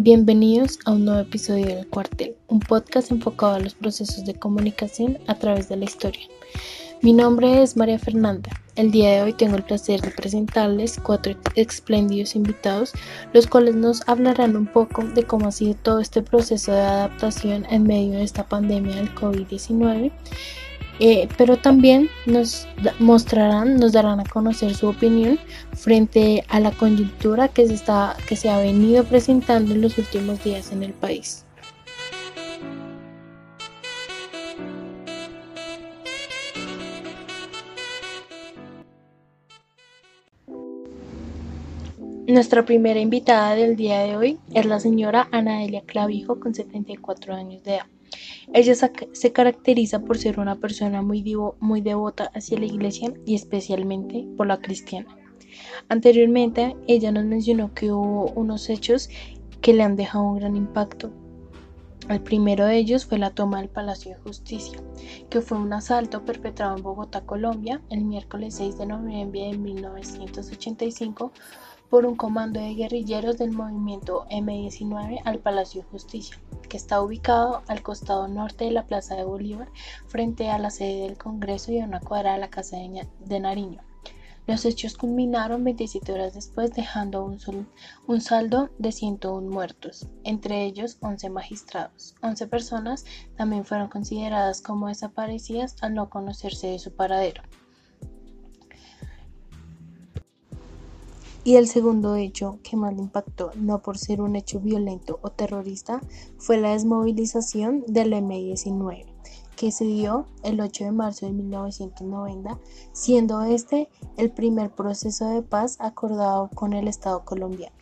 Bienvenidos a un nuevo episodio del Cuartel, un podcast enfocado a los procesos de comunicación a través de la historia. Mi nombre es María Fernanda. El día de hoy tengo el placer de presentarles cuatro espléndidos invitados, los cuales nos hablarán un poco de cómo ha sido todo este proceso de adaptación en medio de esta pandemia del COVID-19 eh, pero también nos mostrarán, nos darán a conocer su opinión frente a la coyuntura que se, está, que se ha venido presentando en los últimos días en el país. Nuestra primera invitada del día de hoy es la señora Ana Delia Clavijo con 74 años de edad. Ella se caracteriza por ser una persona muy, muy devota hacia la iglesia y especialmente por la cristiana. Anteriormente, ella nos mencionó que hubo unos hechos que le han dejado un gran impacto. El primero de ellos fue la toma del Palacio de Justicia, que fue un asalto perpetrado en Bogotá, Colombia, el miércoles 6 de noviembre de 1985 por un comando de guerrilleros del movimiento M19 al Palacio de Justicia, que está ubicado al costado norte de la Plaza de Bolívar, frente a la sede del Congreso y a una cuadra de la Casa de Nariño. Los hechos culminaron 27 horas después, dejando un, saldo de 101 muertos, entre ellos 11 magistrados. 11 personas también fueron consideradas como desaparecidas al no conocerse de su paradero. Y el segundo hecho que más le impactó, no por ser un hecho violento o terrorista, fue la desmovilización del M-19, que se dio el 8 de marzo de 1990, siendo este el primer proceso de paz acordado con el Estado colombiano.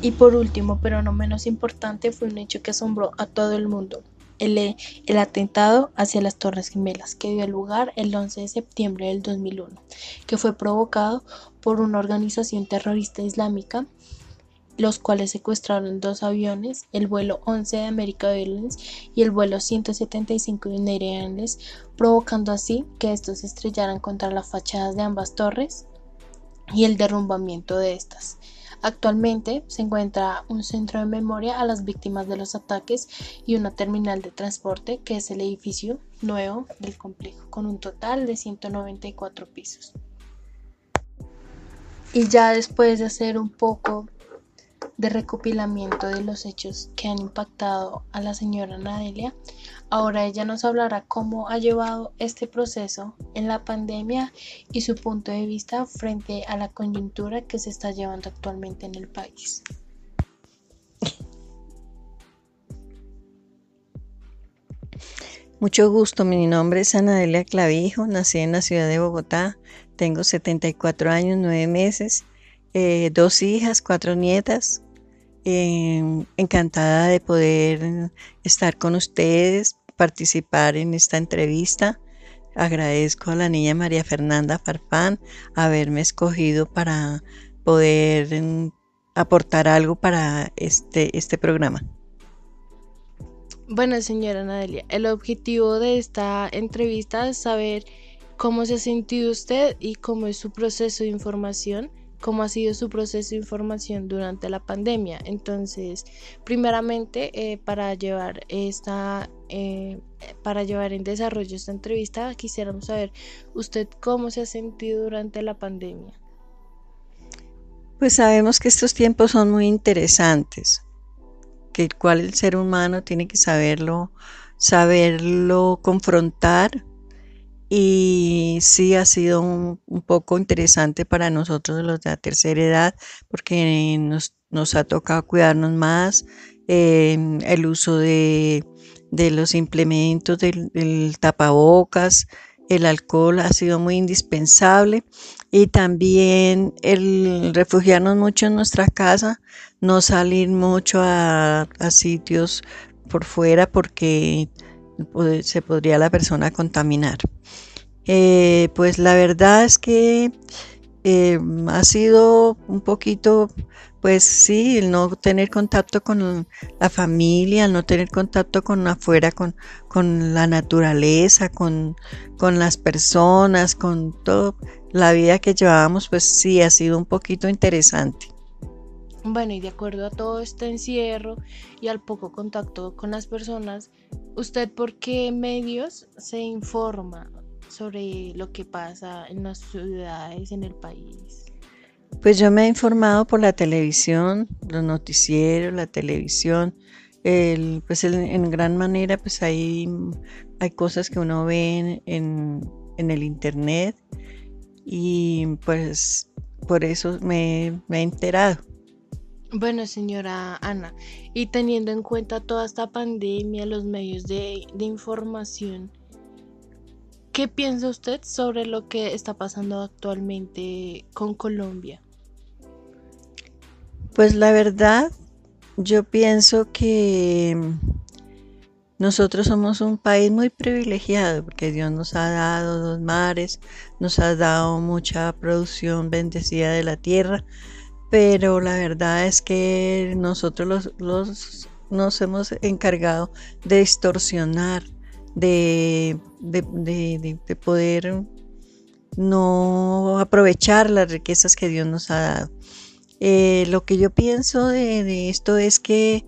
Y por último, pero no menos importante, fue un hecho que asombró a todo el mundo, el, el, atentado hacia las Torres Gemelas, que dio lugar el 11 de septiembre del 2001, que fue provocado por una organización terrorista islámica, los cuales secuestraron dos aviones, el vuelo 11 de America Airlines y el vuelo 175 de United Airlines, provocando así que estos estrellaran contra las fachadas de ambas torres y el derrumbamiento de estas. Actualmente se encuentra un centro de memoria a las víctimas de los ataques y una terminal de transporte que es el edificio nuevo del complejo con un total de 194 pisos. Y ya después de hacer un poco de recopilamiento de los hechos que han impactado a la señora Nadelia, ahora ella nos hablará cómo ha llevado este proceso en la pandemia y su punto de vista frente a la coyuntura que se está llevando actualmente en el país. Mucho gusto, mi nombre es Anadelia Clavijo, nací en la ciudad de Bogotá, tengo 74 años, 9 meses, eh, dos hijas, cuatro nietas, Em, encantada de poder estar con ustedes, participar en esta entrevista. Agradezco a la niña María Fernanda Farfán haberme escogido para poder em, aportar algo para este, este programa. Bueno, señora Nadelia, el objetivo de esta entrevista es saber cómo se ha sentido usted y cómo es su proceso de información cómo ha sido su proceso de información durante la pandemia. Entonces, primeramente, eh, para llevar esta, eh, para llevar en desarrollo esta entrevista, quisiéramos saber usted cómo se ha sentido durante la pandemia. Pues sabemos que estos tiempos son muy interesantes, que el cual el ser humano tiene que saberlo, saberlo confrontar y sí ha sido un, poco interesante para nosotros los de la tercera edad porque nos, ha tocado cuidarnos más, em, el uso de, los implementos del, tapabocas, el alcohol ha sido muy indispensable y también el refugiarnos mucho en nuestra casa, no salir mucho a, a sitios por fuera porque se podría la persona contaminar. Eh, pues la verdad es que eh, ha sido un poquito, pues sí, el no tener contacto con la familia, el no tener contacto con afuera, con, con la naturaleza, con, con las personas, con todo la vida que llevábamos, pues sí, ha sido un poquito interesante. Bueno, y de acuerdo a todo este encierro y al poco contacto con las personas, ¿usted por qué medios se informa sobre lo que pasa en las ciudades, en el país? Pues yo me he informado por la televisión, los noticieros, la televisión, el, pues en gran manera pues hay, hay cosas que uno ve en, en el internet y pues por eso me, me he enterado. Bueno, señora Ana, y teniendo en cuenta toda esta pandemia, los medios de, de, información, ¿qué piensa usted sobre lo que está pasando actualmente con Colombia? Pues la verdad, yo pienso que nosotros somos un país muy privilegiado porque Dios nos ha dado dos mares, nos ha dado mucha producción bendecida de la tierra, pero la verdad es que nosotros los, nos hemos encargado de distorsionar, de, de, poder no aprovechar las riquezas que Dios nos ha dado. Eh, lo que yo pienso de, esto es que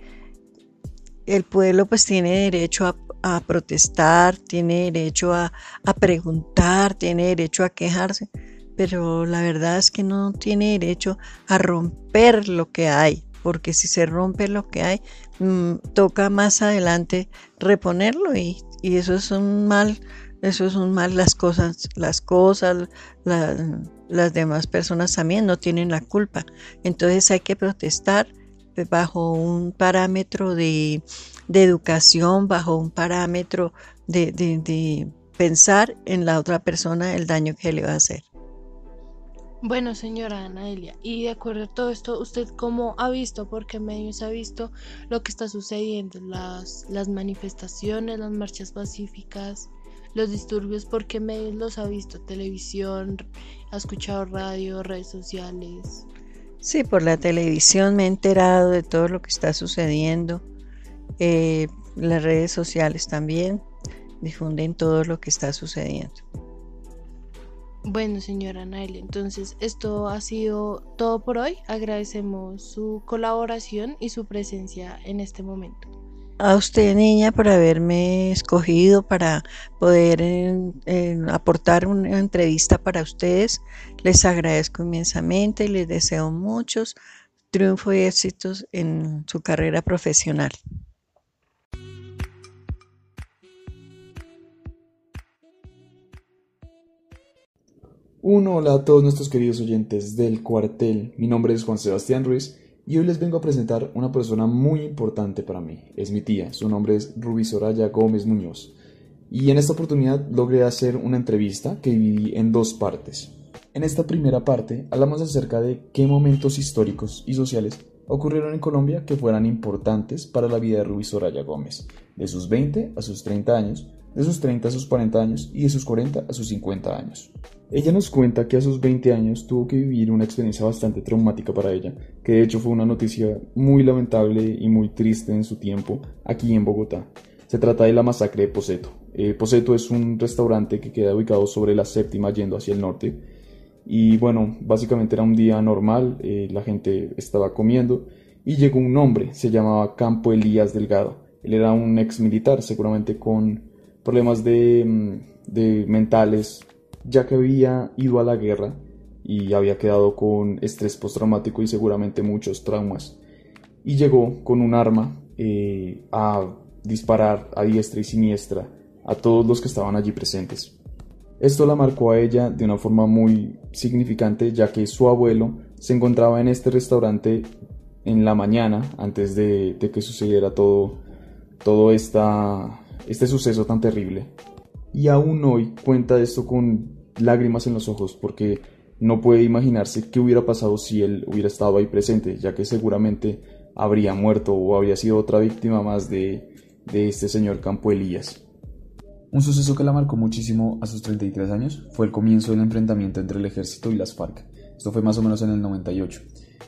el pueblo pues tiene derecho a, protestar, tiene derecho a, preguntar, tiene derecho a quejarse, pero la verdad es que no tiene derecho a romper lo que hay, porque si se rompe lo que hay, mm, toca más adelante reponerlo y, eso es un mal, eso es un mal, las cosas, las cosas, las demás personas también no tienen la culpa. Entonces hay que protestar bajo un parámetro de, educación, bajo un parámetro de, pensar en la otra persona el daño que le va a hacer. Bueno, señora Anaelia, y de acuerdo a todo esto, ¿usted cómo ha visto, por qué medios ha visto lo que está sucediendo, las, las manifestaciones, las marchas pacíficas, los disturbios, por qué medios los ha visto? ¿Televisión? ¿Ha escuchado radio, redes sociales? Sí, por la televisión me he enterado de todo lo que está sucediendo. Eh, las redes sociales también difunden todo lo que está sucediendo. Bueno, señora Nael, entonces esto ha sido todo por hoy. Agradecemos su colaboración y su presencia en este momento a usted, niña, por haberme escogido para poder aportar una entrevista para ustedes. Les agradezco inmensamente y les deseo muchos triunfos y éxitos en su carrera profesional. Un hola a todos nuestros queridos oyentes del cuartel. Mi nombre es Juan Sebastián Ruiz y hoy les vengo a presentar una persona muy importante para mí. Es mi tía, su nombre es Ruby Soraya Gómez Muñoz. Y en esta oportunidad logré hacer una entrevista que dividí en dos partes. En esta primera parte hablamos acerca de qué momentos históricos y sociales ocurrieron en Colombia que fueran importantes para la vida de Ruby Soraya Gómez, de sus 20 a sus 30 años, de sus 30 a sus 40 años y de sus 40 a sus 50 años. Ella nos cuenta que a sus 20 años tuvo que vivir una experiencia bastante traumática para ella, que de hecho fue una noticia muy lamentable y muy triste en su tiempo aquí en Bogotá. Se trata de la masacre de Poseto. Eh, Poseto es un restaurante que queda ubicado sobre la séptima yendo hacia el norte. Y bueno, básicamente era un día normal, eh, la gente estaba comiendo y llegó un hombre, se llamaba Campo Elías Delgado. Él era un ex militar, seguramente con problemas de, mm, de mentales ya que había ido a la guerra y había quedado con estrés postraumático y seguramente muchos traumas. Y llegó con un arma eh, a disparar a diestra y siniestra a todos los que estaban allí presentes. Esto la marcó a ella de una forma muy significante ya que su abuelo se encontraba en este restaurante en la mañana antes de, que sucediera todo, todo esta, este suceso tan terrible. Y aún hoy cuenta esto con lágrimas en los ojos porque no puede imaginarse qué hubiera pasado si él hubiera estado ahí presente, ya que seguramente habría muerto o habría sido otra víctima más de, de este señor Campo Elías. Un suceso que la marcó muchísimo a sus 33 años fue el comienzo del enfrentamiento entre el ejército y las FARC. Esto fue más o menos en el 98.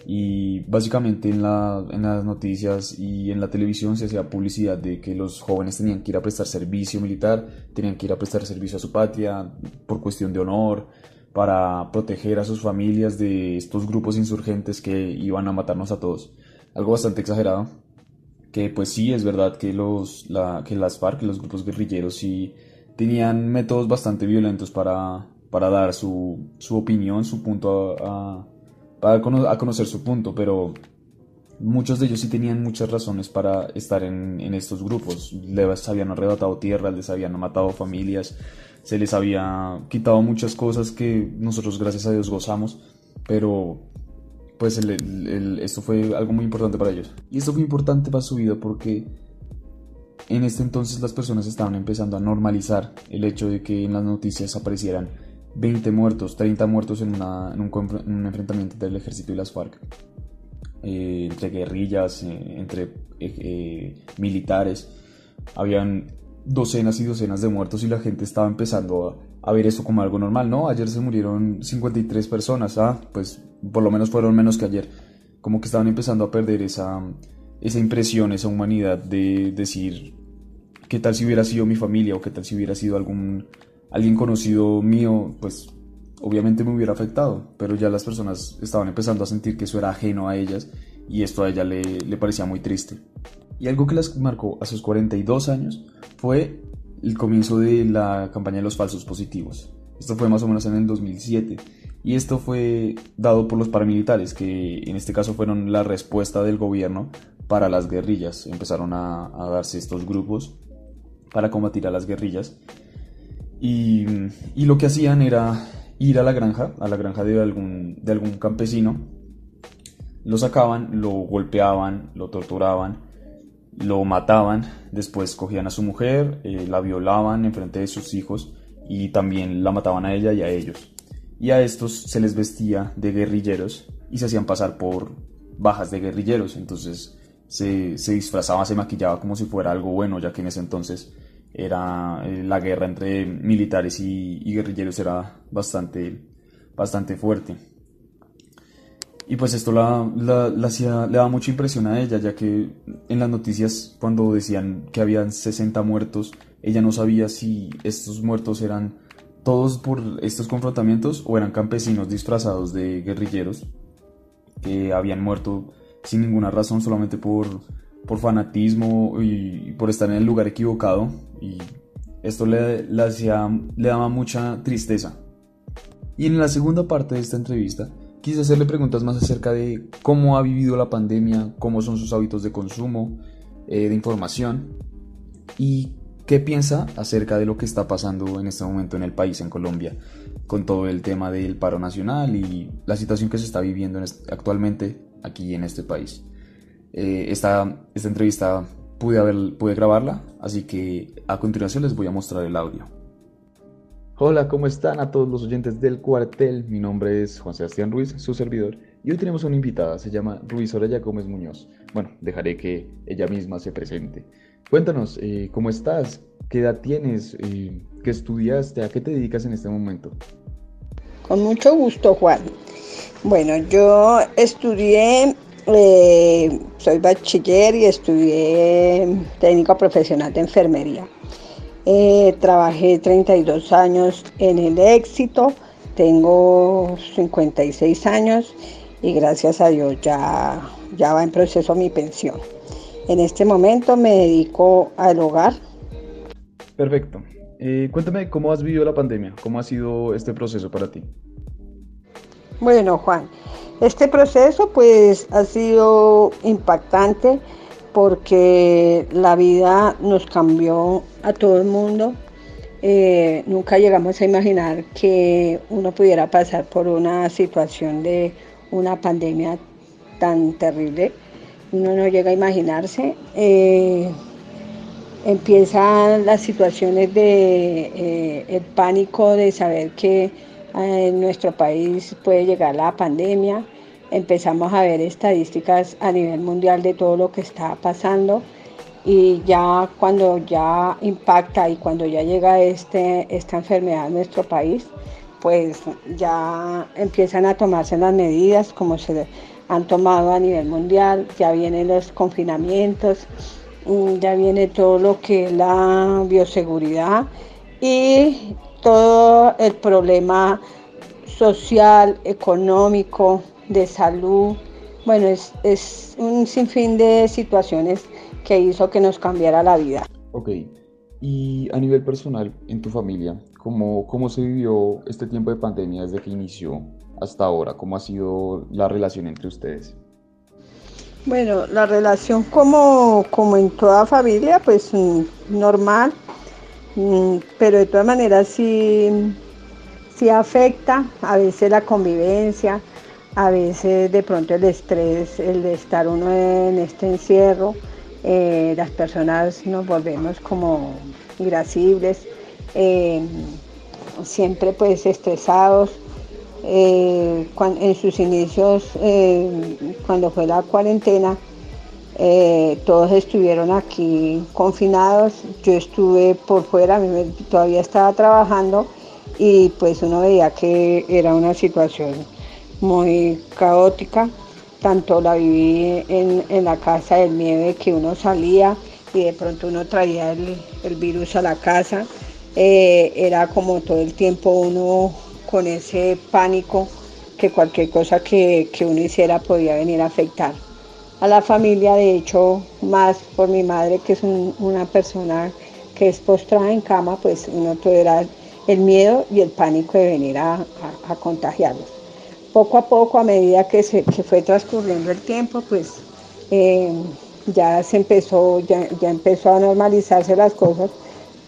Y básicamente en, la, en las noticias y en la televisión se hacía publicidad de que los jóvenes tenían que ir a prestar servicio militar, tenían que ir a prestar servicio a su patria por cuestión de honor, para proteger a sus familias de estos grupos insurgentes que iban a matarnos a todos. Algo bastante exagerado, que pues sí es verdad que, los, la, que las FARC, los grupos guerrilleros, sí tenían métodos bastante violentos para, para dar su, su opinión, su punto a, para a conocer su punto, pero muchos de ellos sí tenían muchas razones para estar en, en estos grupos. Les habían arrebatado tierras, les habían matado familias, se les había quitado muchas cosas que nosotros gracias a Dios gozamos, pero pues esto fue algo muy importante para ellos. Y esto fue importante para su vida porque en este entonces las personas estaban empezando a normalizar el hecho de que en las noticias aparecieran 20 muertos, 30 muertos en, una, en, un, enfrentamiento del ejército y las FARC, eh, entre guerrillas, eh, entre eh, militares. Habían docenas y docenas de muertos y la gente estaba empezando a, ver eso como algo normal, ¿no? Ayer se murieron 53 personas, ah, pues por lo menos fueron menos que ayer. Como que estaban empezando a perder esa, esa impresión, esa humanidad de decir, ¿qué tal si hubiera sido mi familia o qué tal si hubiera sido algún alguien conocido mío? Pues obviamente me hubiera afectado, pero ya las personas estaban empezando a sentir que eso era ajeno a ellas y esto a ella le, le parecía muy triste. Y algo que las marcó a sus 42 años fue el comienzo de la campaña de los falsos positivos. Esto fue más o menos en el 2007 y esto fue dado por los paramilitares que en este caso fueron la respuesta del gobierno para las guerrillas. Empezaron a, darse estos grupos para combatir a las guerrillas y, lo que hacían era ir a la granja, a la granja de algún, de algún campesino, lo sacaban, lo golpeaban, lo torturaban lo mataban, después cogían a su mujer, eh, la violaban en frente de sus hijos y también la mataban a ella y a ellos. Y a estos se les vestía de guerrilleros y se hacían pasar por bajas de guerrilleros, entonces se, se disfrazaba, se maquillaba como si fuera algo bueno, ya que en ese entonces era eh, la guerra entre militares y, guerrilleros era bastante, bastante fuerte. Y pues esto la, la, hacía, le daba mucha impresión a ella, ya que en las noticias cuando decían que habían 60 muertos, ella no sabía si estos muertos eran todos por estos confrontamientos o eran campesinos disfrazados de guerrilleros que habían muerto sin ninguna razón, solamente por, por fanatismo y por estar en el lugar equivocado. Y esto le, le, hacía, le daba mucha tristeza. Y en la segunda parte de esta entrevista, Quise hacerle preguntas más acerca de cómo ha vivido la pandemia, cómo son sus hábitos de consumo, eh, de información y qué piensa acerca de lo que está pasando en este momento en el país, en Colombia, con todo el tema del paro nacional y la situación que se está viviendo actualmente aquí en este país. Eh, esta, esta entrevista pude, haber, pude grabarla, así que a continuación les voy a mostrar el audio. Hola, ¿cómo están a todos los oyentes del cuartel? Mi nombre es Juan Sebastián Ruiz, su servidor, y hoy tenemos una invitada, se llama Ruiz Soraya Gómez Muñoz. Bueno, dejaré que ella misma se presente. Cuéntanos, eh, ¿cómo estás? ¿Qué edad tienes? Eh, ¿Qué estudiaste? ¿A qué te dedicas en este momento? Con mucho gusto, Juan. Bueno, yo estudié, eh, soy bachiller y estudié técnico profesional de enfermería. Eh, trabajé 32 años en el éxito, tengo 56 años y gracias a Dios ya, ya va en proceso mi pensión. En este momento me dedico al hogar. Perfecto. Eh, cuéntame cómo has vivido la pandemia, cómo ha sido este proceso para ti. Bueno, Juan, este proceso pues ha sido impactante porque la vida nos cambió a todo el mundo. Eh, nunca llegamos a imaginar que uno pudiera pasar por una situación de una pandemia tan terrible. Uno no llega a imaginarse. Eh, empiezan las situaciones de eh, el pánico de saber que en nuestro país puede llegar la pandemia. Empezamos a ver estadísticas a nivel mundial de todo lo que está pasando y ya cuando ya impacta y cuando ya llega este, esta enfermedad a nuestro país, pues ya empiezan a tomarse las medidas como se han tomado a nivel mundial, ya vienen los confinamientos, mm, ya viene todo lo que es la bioseguridad y todo el problema social, económico, de salud. Bueno, es, es un sinfín de situaciones que hizo que nos cambiara la vida. Ok, y a nivel personal, en tu familia, ¿cómo, cómo se vivió este tiempo de pandemia desde que inició hasta ahora? ¿Cómo ha sido la relación entre ustedes? Bueno, la relación como, como en toda familia, pues mm, normal, pero de todas maneras sí, sí afecta a veces la convivencia, a veces de pronto el estrés, el de estar uno en este encierro, eh, las personas nos volvemos como irascibles, eh, siempre pues estresados. Eh, en sus inicios, cuando fue la cuarentena, todos estuvieron aquí confinados, yo estuve por fuera, todavía estaba trabajando y pues uno veía que era una situación muy caótica. Tanto la viví en, la casa del nieve que uno salía y de pronto uno traía el, virus a la casa. Eh, era como todo el tiempo uno con ese pánico que cualquier cosa que, uno hiciera podía venir a afectar a la familia, de hecho, más por mi madre, que es una persona que es postrada en cama, pues uno todo era el miedo y el pánico de venir a contagiarlos. Poco a poco, a medida que, se, fue transcurriendo el tiempo, pues eh, ya se empezó, ya, empezó a normalizarse las cosas,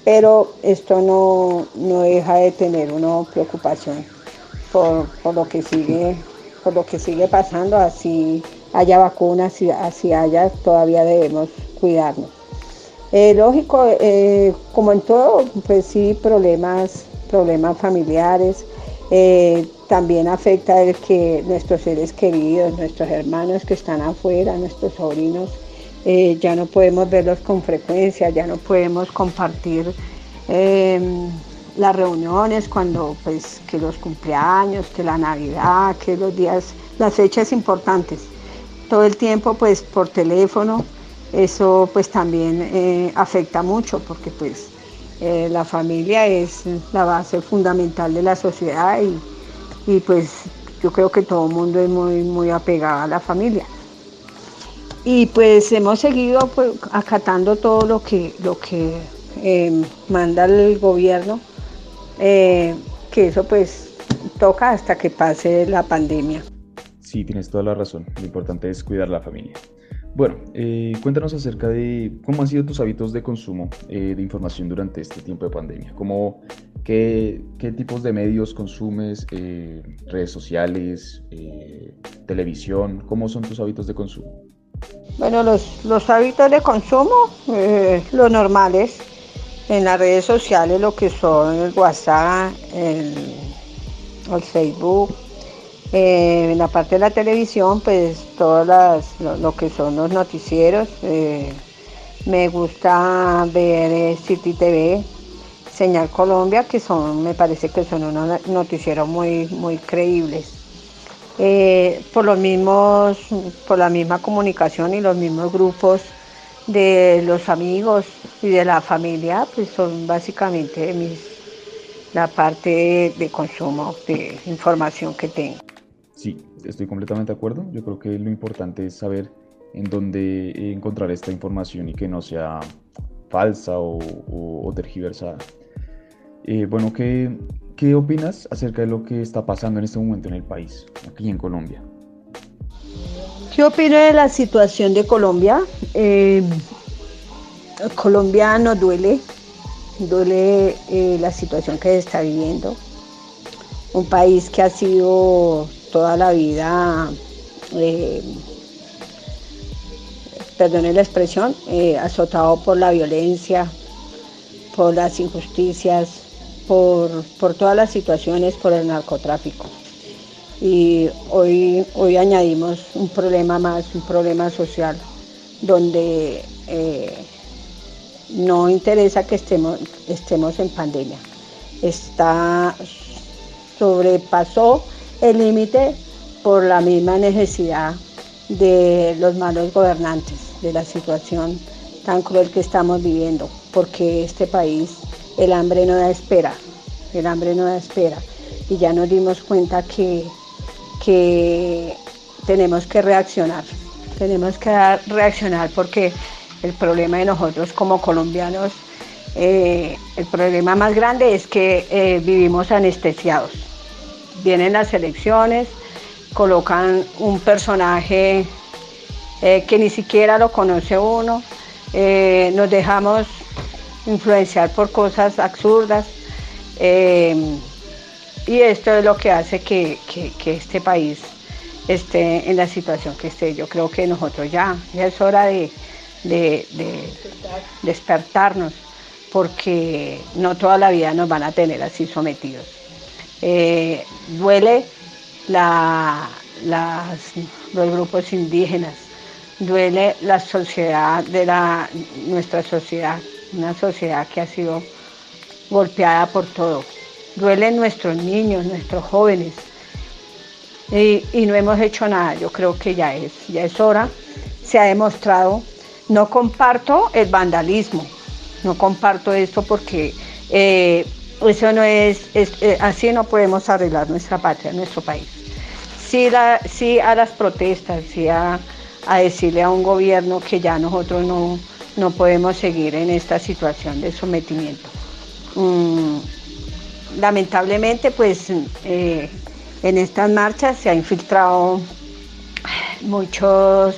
pero esto no, deja de tener una preocupación por, lo que sigue, por lo que sigue pasando, así haya vacunas, así haya, todavía debemos cuidarnos. Eh, lógico, eh, como en todo, pues sí, problemas, problemas familiares, también afecta el que nuestros seres queridos, nuestros hermanos que están afuera, nuestros sobrinos, eh, ya no podemos verlos con frecuencia, ya no podemos compartir em, las reuniones cuando pues que los cumpleaños, que la Navidad, que los días, las fechas importantes. Todo el tiempo pues por teléfono, eso pues también eh, afecta mucho porque pues eh, la familia es la base fundamental de la sociedad y y pues yo creo que todo el mundo es muy, muy apegado a la familia. Y pues hemos seguido pues, acatando todo lo que, lo que em, manda el gobierno, eh, que eso pues toca hasta que pase la pandemia. Sí, tienes toda la razón. Lo importante es cuidar la familia. Bueno, eh, cuéntanos acerca de cómo han sido tus hábitos de consumo eh, de información durante este tiempo de pandemia. ¿Cómo, qué, tipos de medios consumes? Eh, ¿Redes sociales? ¿Televisión? ¿Cómo son tus hábitos de consumo? Bueno, los, los hábitos de consumo, los normales, en las redes sociales, lo que son el WhatsApp, el, el Facebook, eh, en la parte de la televisión, pues todas lo, que son los noticieros. Eh, me gusta ver eh, City TV, Señal Colombia, que son, me parece que son unos noticieros muy, muy creíbles. por los mismos, por la misma comunicación y los mismos grupos de los amigos y de la familia, pues son básicamente la parte de consumo de información que tengo. Estoy completamente de acuerdo. Yo creo que lo importante es saber en dónde encontrar esta información y que no sea falsa o, tergiversada. Eh, bueno, ¿qué, ¿qué opinas acerca de lo que está pasando en este momento en el país, aquí en Colombia? ¿Qué opino de la situación de Colombia? Eh, Colombia nos duele, duele eh, la situación que se está viviendo. Un país que ha sido toda la vida, eh, perdone la expresión, eh, azotado por la violencia, por las injusticias, por, todas las situaciones, por el narcotráfico. Y hoy, hoy añadimos un problema más, un problema social, donde eh, no interesa que estemos, estemos en pandemia. Está, sobrepasó el límite por la misma necesidad de los malos gobernantes, de la situación tan cruel que estamos viviendo, porque este país, el hambre no da espera, el hambre no da espera. y ya nos dimos cuenta que, que tenemos que reaccionar, tenemos que reaccionar porque el problema de nosotros como colombianos, eh, el problema más grande es que eh, vivimos anestesiados. Vienen las elecciones, colocan un personaje eh, que ni siquiera lo conoce uno, nos dejamos influenciar por cosas absurdas y esto es lo que hace que, que este país esté en la situación que esté. Yo creo que nosotros ya, ya es hora de, despertarnos, porque no toda la vida nos van a tener así sometidos. Eh, duele los grupos indígenas, duele la sociedad de la, nuestra sociedad, una sociedad que ha sido golpeada por todo. Duelen nuestros niños, nuestros jóvenes, y, no hemos hecho nada. Yo creo que ya es, ya es hora. Se ha demostrado. No comparto el vandalismo, no comparto esto porque eh, eso no es, eh, así no podemos arreglar nuestra patria, nuestro país. Sí a las protestas, sí a, decirle a un gobierno que ya nosotros no, no podemos seguir en esta situación de sometimiento. Mm, lamentablemente, pues eh, en estas marchas se ha infiltrado muchos,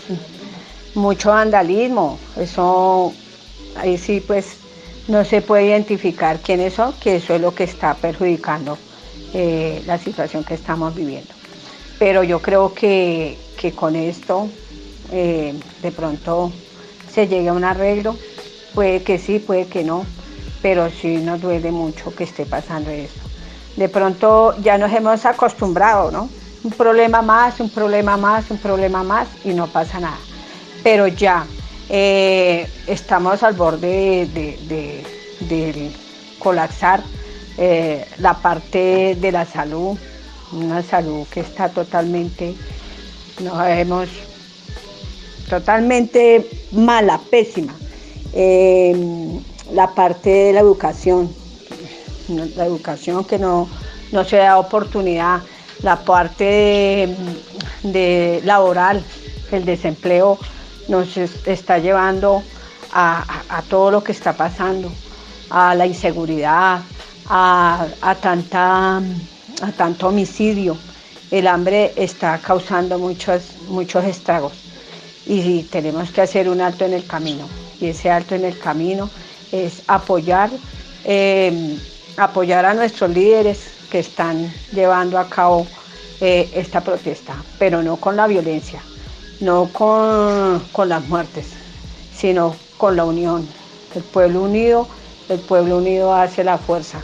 mucho vandalismo. Eso ahí sí pues no se puede identificar quiénes son, que eso es lo que está perjudicando eh, la situación que estamos viviendo. Pero yo creo que, con esto eh, de pronto se llegue a un arreglo. Puede que sí, puede que no, pero sí nos duele mucho que esté pasando esto de pronto ya nos hemos acostumbrado, ¿no? Un problema más, un problema más, un problema más y no pasa nada. Pero ya eh, estamos al borde de, colapsar eh, la parte de la salud, una salud que está totalmente, no sabemos, totalmente mala, pésima. Eh, la parte de la educación, la educación que no, se da oportunidad, la parte laboral, el desempleo nos está llevando a, todo lo que está pasando, a la inseguridad, a, tanta, a tanto homicidio. El hambre está causando muchos, muchos estragos y tenemos que hacer un alto en el camino. Y ese alto en el camino es apoyar eh, apoyar a nuestros líderes que están llevando a cabo eh, esta protesta, pero no con la violencia, no con, las muertes, sino con la unión. El pueblo unido, el pueblo unido hace la fuerza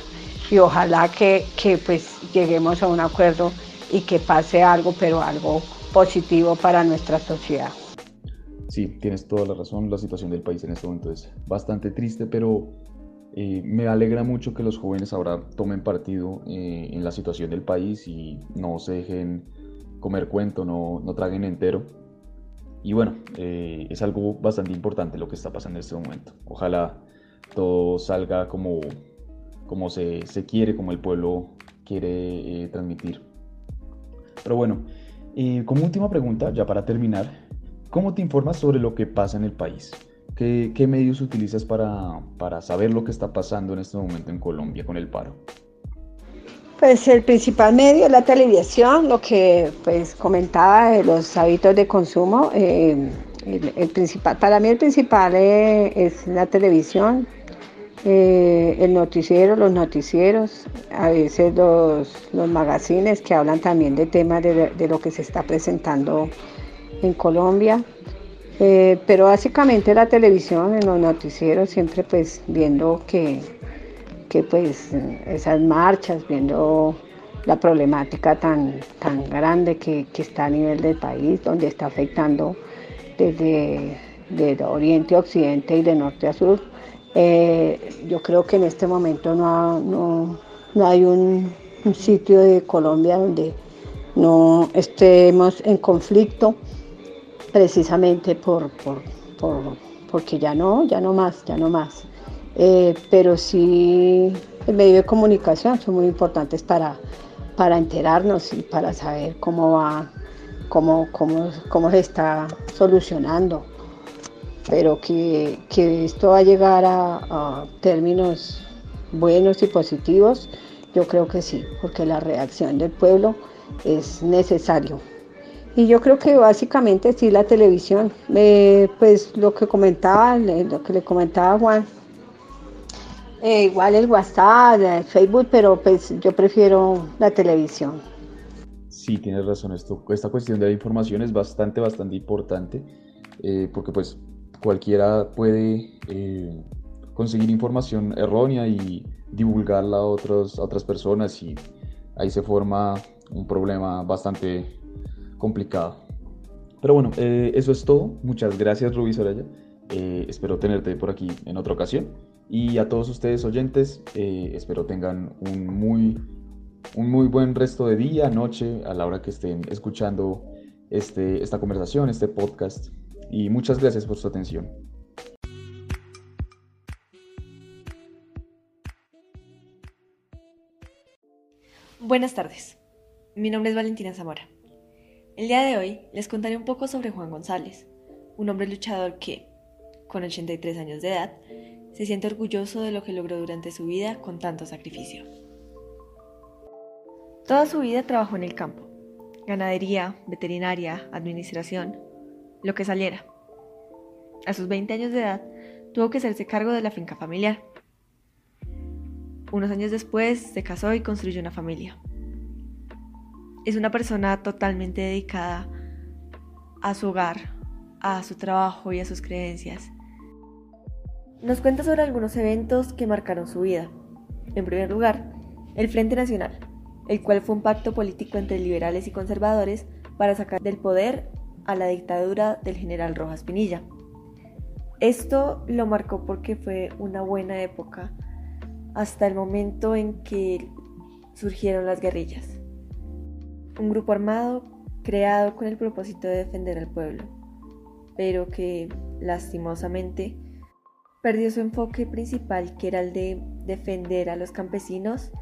y ojalá que, que pues lleguemos a un acuerdo y que pase algo, pero algo positivo para nuestra sociedad. Sí, tienes toda la razón, la situación del país en este momento es bastante triste, pero me alegra mucho que los jóvenes ahora tomen partido eh, en la situación del país y no se dejen comer cuento, no, no traguen entero. Y bueno, eh, es algo bastante importante lo que está pasando en este momento. Ojalá todo salga como, como se, se quiere, como el pueblo quiere eh, transmitir. Pero bueno, como última pregunta, ya para terminar, ¿cómo te informas sobre lo que pasa en el país? ¿Qué, medios utilizas para, saber lo que está pasando en este momento en Colombia con el paro? Pues el principal medio es la televisión, lo que pues comentaba de los hábitos de consumo. Eh, el, principal, para mí el principal es, la televisión, eh, el noticiero, los noticieros, a veces los, los magazines que hablan también de temas de, de lo que se está presentando en Colombia. Eh, pero básicamente la televisión, en los noticieros, siempre pues viendo que, pues esas marchas, viendo la problemática tan, tan grande que, está a nivel del país, donde está afectando desde, oriente a occidente y de norte a sur. Eh, yo creo que en este momento no, no, hay un, sitio de Colombia donde no estemos en conflicto precisamente por, porque ya no, ya no más, ya no más. Eh, pero sí, el medio de comunicación son muy importantes para, para enterarnos y para saber cómo va, cómo, cómo, cómo se está solucionando. Pero que, esto va a llegar a, términos buenos y positivos, yo creo que sí, porque la reacción del pueblo es necesario. Y yo creo que básicamente sí la televisión, eh, pues lo que comentaba, lo que le comentaba Juan, eh, igual el WhatsApp, el Facebook, pero pues yo prefiero la televisión. Sí, tienes razón, esto, esta cuestión de la información es bastante, bastante importante, eh, porque pues cualquiera puede eh, conseguir información errónea y divulgarla a, otros, a otras personas y ahí se forma un problema bastante complicado. Pero bueno, eso es todo. Muchas gracias, Rubí Soraya. espero tenerte por aquí en otra ocasión. Y a todos ustedes oyentes, eh, espero tengan un muy, un muy buen resto de día, noche, a la hora que estén escuchando este, esta conversación, este podcast. Y muchas gracias por su atención. Buenas tardes, mi nombre es Valentina Zamora. El día de hoy les contaré un poco sobre Juan González, un hombre luchador que, con 83 años de edad, se siente orgulloso de lo que logró durante su vida con tanto sacrificio. Toda su vida trabajó en el campo, ganadería, veterinaria, administración, lo que saliera. A sus 20 años de edad, tuvo que hacerse cargo de la finca familiar. Unos años después se casó y construyó una familia. Es una persona totalmente dedicada a su hogar, a su trabajo y a sus creencias nos cuenta sobre algunos eventos que marcaron su vida. En primer lugar, el Frente Nacional, el cual fue un pacto político entre liberales y conservadores para sacar del poder a la dictadura del general Rojas Pinilla. Esto lo marcó porque fue una buena época hasta el momento en que surgieron las guerrillas. Un grupo armado creado con el propósito de defender al pueblo, pero que lastimosamente perdió su enfoque principal, que era el de defender a los campesinos,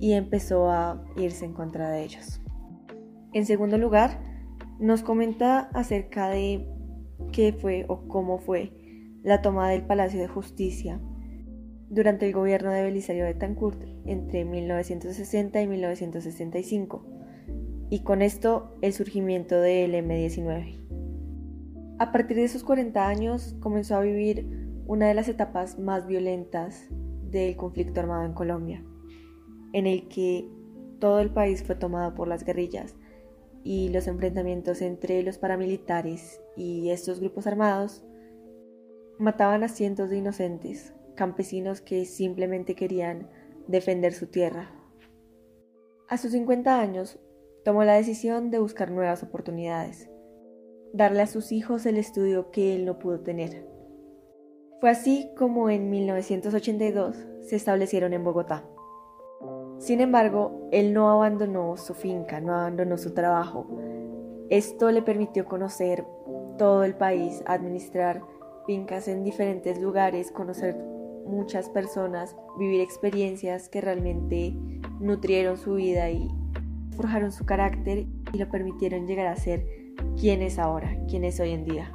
y empezó a irse en contra de ellos. En segundo lugar, nos comenta acerca de qué fue o cómo fue la toma del Palacio de Justicia durante el gobierno de Belisario Betancourt entre 1960 y 1965, y con esto el surgimiento del M-19. A partir de sus 40 años comenzó a vivir una de las etapas más violentas del conflicto armado en Colombia, en el que todo el país fue tomado por las guerrillas y los enfrentamientos entre los paramilitares y estos grupos armados mataban a cientos de inocentes, campesinos que simplemente querían defender su tierra. A sus 50 años tomó la decisión de buscar nuevas oportunidades, darle a sus hijos el estudio que él no pudo tener fue así como en 1982 se establecieron en Bogotá. Sin embargo, él no abandonó su finca, no abandonó su trabajo. Esto le permitió conocer todo el país, administrar fincas en diferentes lugares, conocer muchas personas, vivir experiencias que realmente nutrieron su vida y forjaron su carácter y lo permitieron llegar a ser quien es ahora, quien es hoy en día.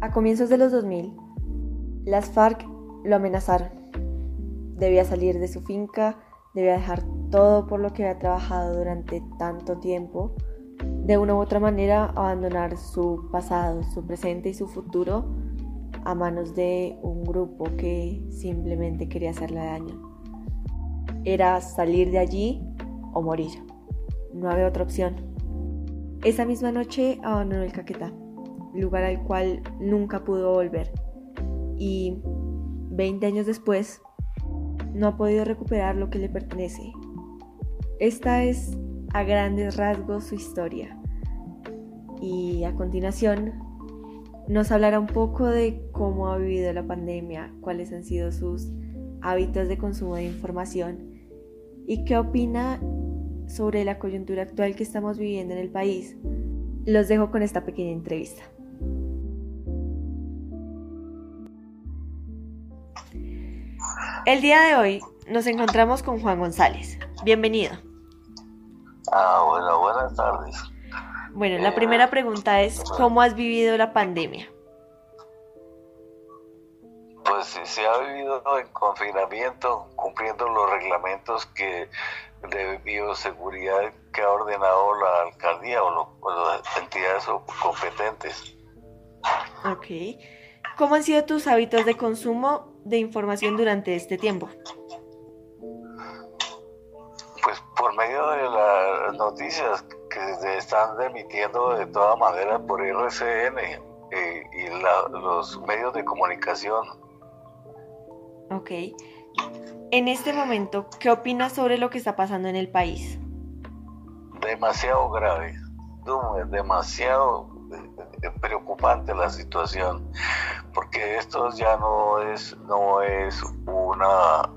A comienzos de los 2000, las FARC lo amenazaron. Debía salir de su finca, debía dejar todo por lo que había trabajado durante tanto tiempo, de una u otra manera abandonar su pasado, su presente y su futuro a manos de un grupo que simplemente quería hacerle daño. Era salir de allí o morir. No había otra opción. Esa misma noche abandonó el Caquetá, lugar al cual nunca pudo volver y 20 años después no ha podido recuperar lo que le pertenece. Esta es a grandes rasgos su historia. Y a continuación nos hablará un poco de cómo ha vivido la pandemia, cuáles han sido sus hábitos de consumo de información y qué opina sobre la coyuntura actual que estamos viviendo en el país. Los dejo con esta pequeña entrevista. El día de hoy nos encontramos con Juan González. Bienvenido. Ah, bueno, buenas tardes. Bueno, la primera pregunta es, ¿cómo has vivido la pandemia? Pues se ha vivido en confinamiento, cumpliendo los reglamentos que de bioseguridad que ha ordenado la alcaldía o, las entidades competentes. Ok. ¿Cómo han sido tus hábitos de consumo de información durante este tiempo? Pues por medio de las noticias que se están emitiendo de todas maneras por RCN eh, y los medios de comunicación. Ok. En este momento, ¿qué opinas sobre lo que está pasando en el país? Demasiado grave, demasiado preocupante la situación, porque esto ya no es, no es una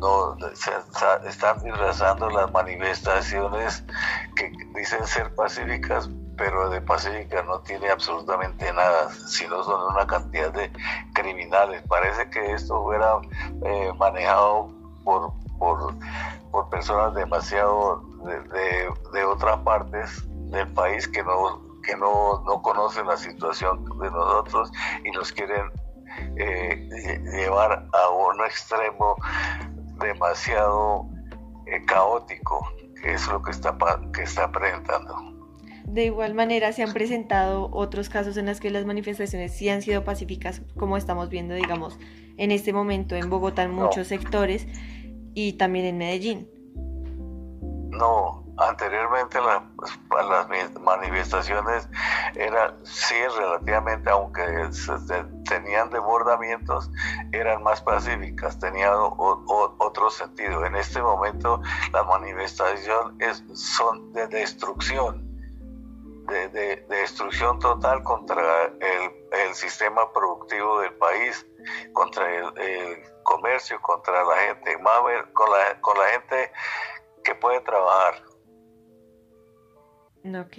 no, se están disfrazando las manifestaciones que dicen ser pacíficas, pero de pacífica no tiene absolutamente nada, sino son una cantidad de criminales. Parece que esto fuera eh, manejado por, por, por, personas demasiado de, de, otras partes del país que no que no, no conocen la situación de nosotros y nos quieren eh, llevar a un extremo demasiado eh, caótico, que es lo que está, que está presentando. De igual manera, se han presentado otros casos en los que las manifestaciones sí han sido pacíficas, como estamos viendo, digamos, en este momento en Bogotá, en muchos sectores, y también en Medellín. No, Anteriormente pues, las manifestaciones eran, sí, relativamente, aunque tenían desbordamientos, eran más pacíficas, tenían otro sentido. En este momento las manifestaciones son de destrucción, de, destrucción total contra el, sistema productivo del país, contra el, comercio, contra la gente, más con la, con la gente que puede trabajar. Ok.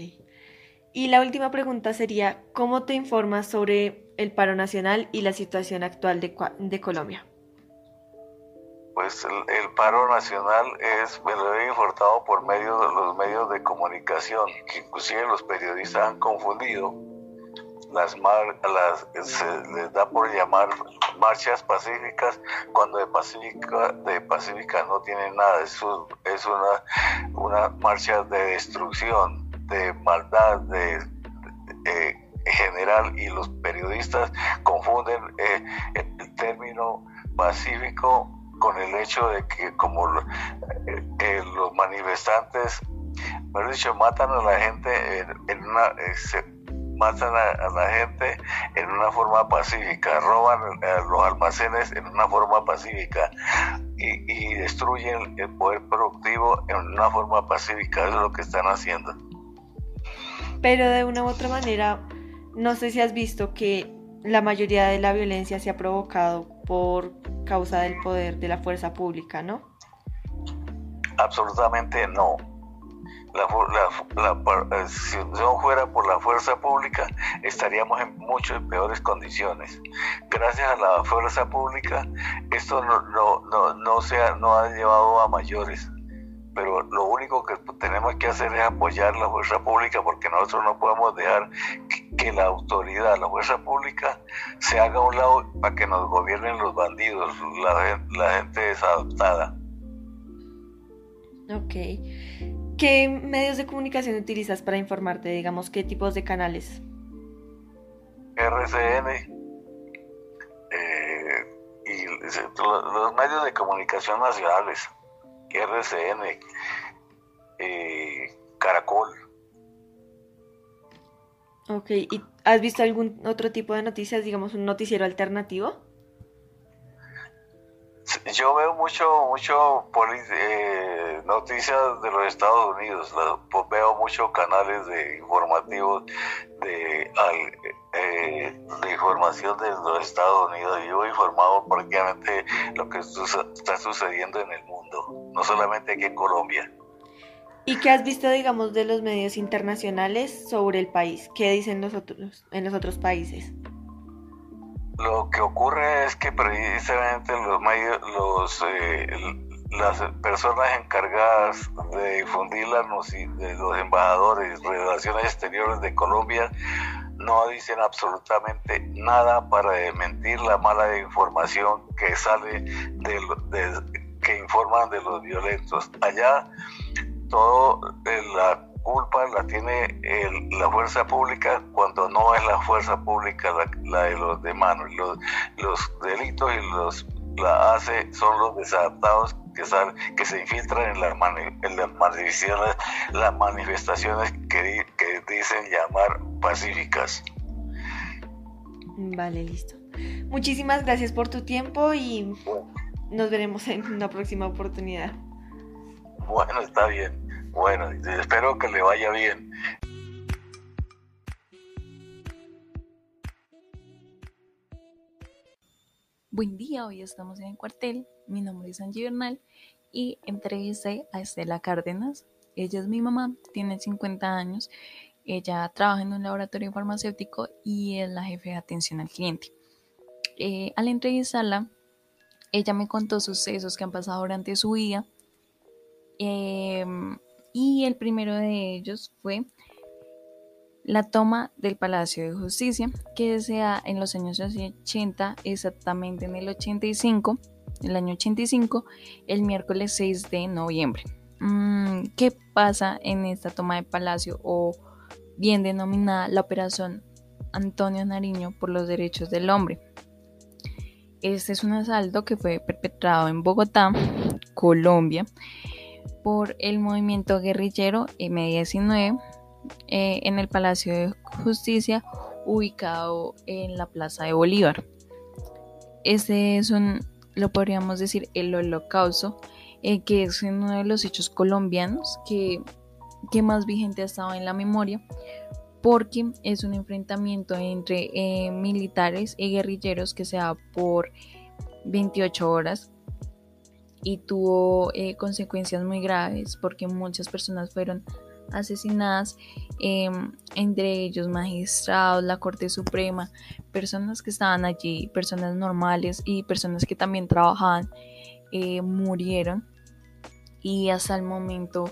Y la última pregunta sería, ¿cómo te informas sobre el paro nacional y la situación actual de, Colombia? Pues el, paro nacional es, me lo he informado por medio de los medios de comunicación, que inclusive los periodistas han confundido las, las se les da por llamar marchas pacíficas cuando de pacífica de pacífica no tiene nada es, es una, una marcha de destrucción de maldad de, general y los periodistas confunden eh, el término pacífico con el hecho de que como eh, eh, los manifestantes, mejor dicho, matan a la gente en, una... matan a, la gente en una forma pacífica, roban los almacenes en una forma pacífica y, destruyen el poder productivo en una forma pacífica. Eso es lo que están haciendo. Pero de una u otra manera, no sé si has visto que la mayoría de la violencia se ha provocado por causa del poder de la fuerza pública, ¿no? Absolutamente no. Eh, si no fuera por la fuerza pública, estaríamos en muchas peores condiciones. Gracias a la fuerza pública, esto no, no, no, no, no ha llevado a mayores pero lo único que tenemos que hacer es apoyar la fuerza pública porque nosotros no podemos dejar que, la autoridad, la fuerza pública, se haga a un lado para que nos gobiernen los bandidos, la, gente desadaptada. Ok. ¿Qué medios de comunicación utilizas para informarte? Digamos, ¿qué tipos de canales? RCN eh, y los medios de comunicación nacionales. RCN, eh, Caracol. Ok, ¿y has visto algún otro tipo de noticias, digamos un noticiero alternativo? Yo veo mucho, mucho eh, noticias de los Estados Unidos, pues veo muchos canales de informativos de, eh, de información de los Estados Unidos. Yo he informado prácticamente lo que está sucediendo en el mundo, no solamente aquí en Colombia. ¿Y qué has visto, digamos, de los medios internacionales sobre el país? ¿Qué dicen los otros, en los otros países? Lo que ocurre es que precisamente los los, eh, las personas encargadas de difundir de los embajadores, relaciones exteriores de Colombia, no dicen absolutamente nada para desmentir la mala información que sale de, que informan de los violentos. Allá todo la culpa la tiene la fuerza pública cuando no es la fuerza pública la, de los demás. Los, los delitos y los la hace son los desadaptados que, que se infiltran en, en las manifestaciones, las manifestaciones que, que dicen llamar pacíficas. Vale, listo. Muchísimas gracias por tu tiempo y nos veremos en una próxima oportunidad. Bueno, está bien. Bueno, espero que le vaya bien. Buen día, hoy estamos en el cuartel. Mi nombre es Angie Bernal y entrevisté a Estela Cárdenas. Ella es mi mamá, tiene 50 años. Ella trabaja en un laboratorio farmacéutico y es la jefe de atención al cliente. Eh, al entrevistarla, ella me contó sucesos que han pasado durante su vida. Em, y el primero de ellos fue la toma del Palacio de Justicia, que se da en los años 80, exactamente en el 85, el año 85, el miércoles 6 de noviembre. Mm, ¿Qué pasa en esta toma de Palacio o bien denominada la Operación Antonio Nariño por los Derechos del Hombre? Este es un asalto que fue perpetrado en Bogotá, Colombia, por el movimiento guerrillero M19 eh, en el Palacio de Justicia ubicado en la Plaza de Bolívar. Este es un, lo podríamos decir, el holocausto, eh, que es uno de los hechos colombianos que, que, más vigente ha estado en la memoria, porque es un enfrentamiento entre eh, militares y guerrilleros que se da por 28 horas y tuvo consecuencias muy graves porque muchas personas fueron asesinadas, em, entre ellos magistrados, la Corte Suprema, personas que estaban allí, personas normales y personas que también trabajaban, eh, murieron y hasta el momento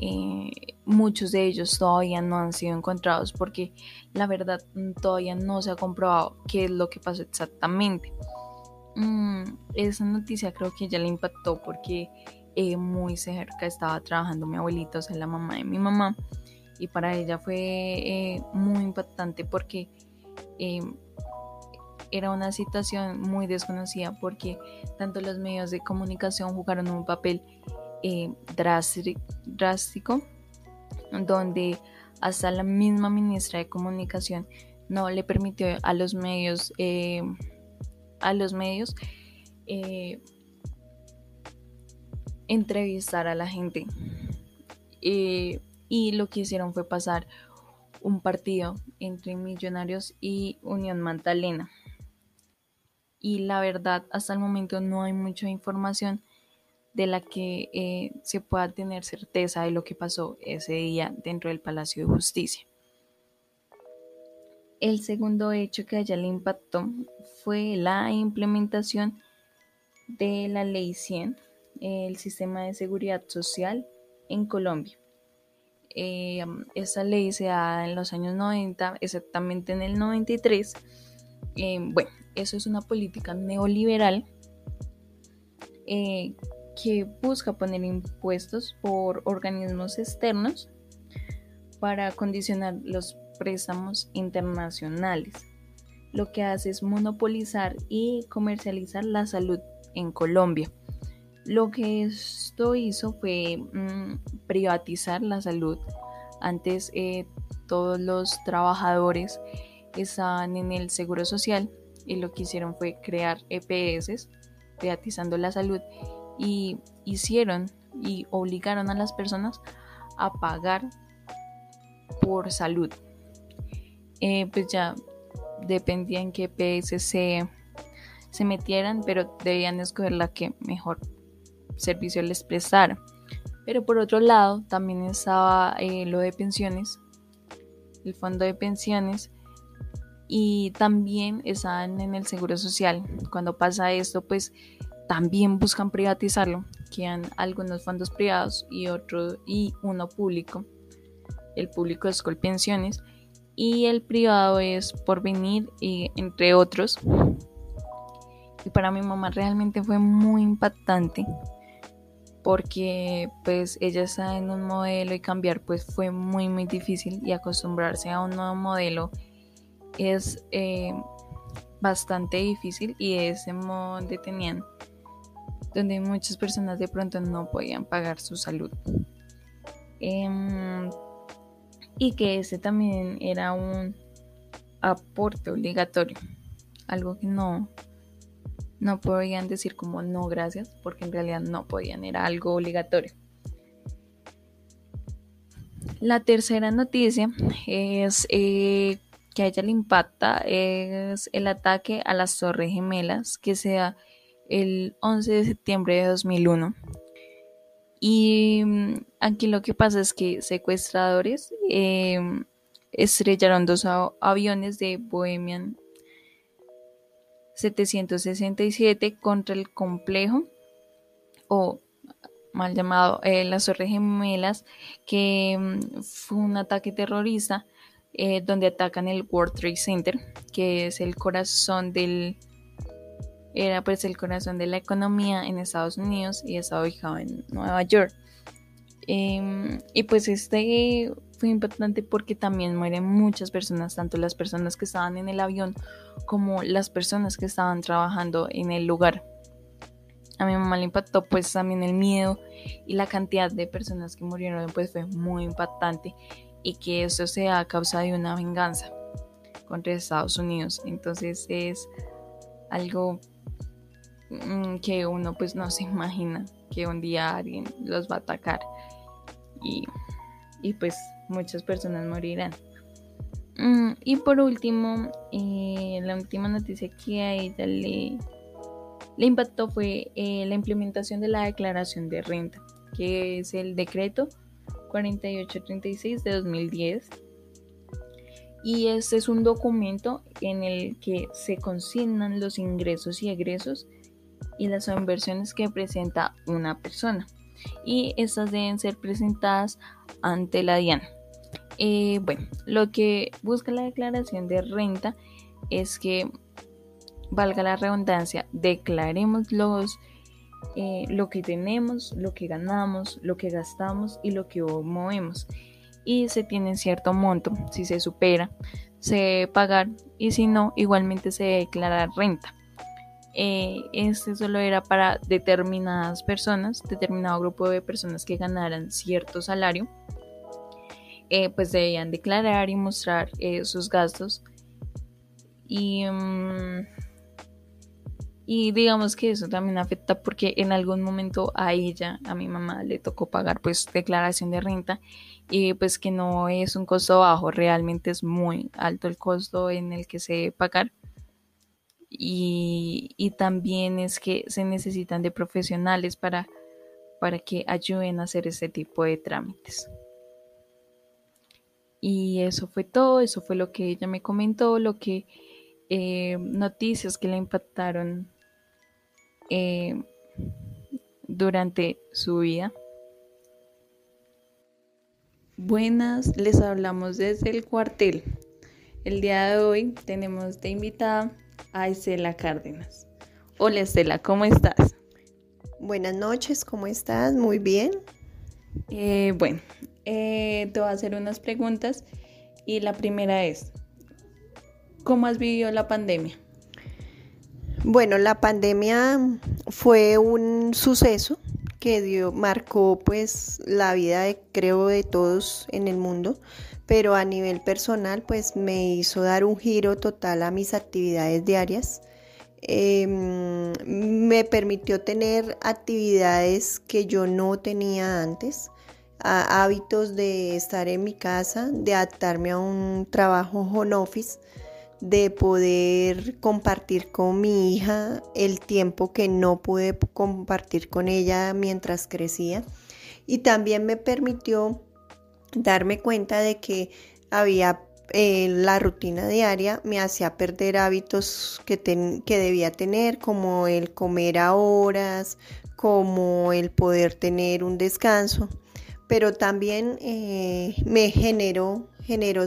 eh, muchos de ellos todavía no han sido encontrados porque la verdad todavía no se ha comprobado qué es lo que pasó exactamente. Mm, esa noticia creo que ya le impactó porque eh, muy cerca estaba trabajando mi abuelita, o sea, la mamá de mi mamá, y para ella fue eh, muy impactante porque eh, era una situación muy desconocida porque tanto los medios de comunicación jugaron un papel drástico, donde hasta la misma ministra de comunicación no le permitió a los medios a los medios entrevistar a la gente. Eh, y lo que hicieron fue pasar un partido entre Millonarios y Unión Magdalena. Y la verdad, hasta el momento no hay mucha información de la que eh, se pueda tener certeza de lo que pasó ese día dentro del Palacio de Justicia. El segundo hecho que a ella le impactó fue la implementación de la Ley 100 el sistema de seguridad social en Colombia. Eh, esa ley se da en los años 90, exactamente en el 93. Eh, bueno, eso es una política neoliberal eh, que busca poner impuestos por organismos externos para condicionar los préstamos internacionales. Lo que hace es monopolizar y comercializar la salud en Colombia. Lo que esto hizo fue mm, privatizar la salud. Antes eh, todos los trabajadores estaban en el seguro social y lo que hicieron fue crear EPS, privatizando la salud, y hicieron y obligaron a las personas a pagar por salud. Eh, pues ya dependía en qué se, se metieran, pero debían escoger la que mejor servicio les prestara. Pero por otro lado, también estaba eh, lo de pensiones, el fondo de pensiones, y también estaban en el seguro social. Cuando pasa esto, pues también buscan privatizarlo, quedan algunos fondos privados y otro y uno público. El público es Colpensiones y el privado es Porvenir y entre otros. Y para mi mamá realmente fue muy impactante porque pues ella está en un modelo y cambiar pues fue muy muy difícil y acostumbrarse a un nuevo modelo es eh, bastante difícil y ese donde tenían donde muchas personas de pronto no podían pagar su salud em, y que ese también era un aporte obligatorio algo que no no podían decir como no gracias, porque en realidad no podían, era algo obligatorio. La tercera noticia es eh, que a ella le impacta es el ataque a las Torres Gemelas que se da el 11 de septiembre de 2001. Y mm, aquí lo que pasa es que secuestradores eh, estrellaron dos aviones de Bohemian 767 contra el complejo o mal llamado eh, las Torres Gemelas, que mm, fue un ataque terrorista eh, donde atacan el World Trade Center, que es el corazón del era pues el corazón de la economía en Estados Unidos y está ubicado en Nueva York. Em, y pues este fue importante porque también mueren muchas personas, tanto las personas que estaban en el avión como las personas que estaban trabajando en el lugar. A mi mamá le impactó pues también el miedo y la cantidad de personas que murieron pues fue muy impactante y que eso sea a causa de una venganza contra Estados Unidos. Entonces es algo mm, que uno pues no se imagina que un día alguien los va a atacar y, pues muchas personas morirán. Mm, y por último, eh, la última noticia que a ella le, le impactó fue eh, la implementación de la declaración de renta, que es el decreto 4836 de 2010. Y este es un documento en el que se consignan los ingresos y egresos y las inversiones que presenta una persona. Y estas deben ser presentadas ante la DIAN. Eh, bueno, lo que busca la declaración de renta es que, valga la redundancia, declaremos los, eh, lo que tenemos, lo que ganamos, lo que gastamos y lo que movemos. Y se tiene cierto monto, si se supera, se debe pagar y si no, igualmente se declara renta. Eh, este solo era para determinadas personas, determinado grupo de personas que ganaran cierto salario eh, pues debían declarar y mostrar eh, sus gastos. Y, mm, y digamos que eso también afecta porque en algún momento a ella, a mi mamá, le tocó pagar pues declaración de renta y pues que no es un costo bajo, realmente es muy alto el costo en el que se debe pagar. Y, también es que se necesitan de profesionales para, para que ayuden a hacer este tipo de trámites. Y eso fue todo, eso fue lo que ella me comentó, lo que eh, noticias que le impactaron eh, durante su vida. Buenas, les hablamos desde el cuartel. El día de hoy tenemos de invitada a Estela Cárdenas. Hola Estela, ¿cómo estás? Buenas noches, ¿cómo estás? Muy bien. Eh, bueno, eh, te voy a hacer unas preguntas y la primera es, ¿cómo has vivido la pandemia? Bueno, la pandemia fue un suceso que dio, marcó pues la vida de, creo de todos en el mundo, pero a nivel personal pues me hizo dar un giro total a mis actividades diarias. Em, me permitió tener actividades que yo no tenía antes hábitos de estar en mi casa, de adaptarme a un trabajo home office, de poder compartir con mi hija el tiempo que no pude compartir con ella mientras crecía. Y también me permitió darme cuenta de que había eh, la rutina diaria me hacía perder hábitos que, que debía tener, como el comer a horas, como el poder tener un descanso, pero también eh, me generó, generó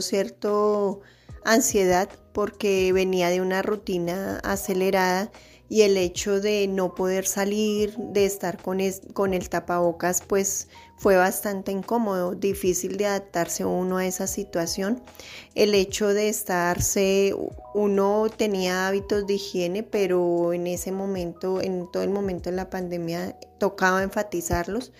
ansiedad porque venía de una rutina acelerada y el hecho de no poder salir, de estar con, con el tapabocas, pues fue bastante incómodo, difícil de adaptarse uno a esa situación. El hecho de estarse, uno tenía hábitos de higiene, pero en ese momento, en todo el momento de la pandemia, tocaba enfatizarlos.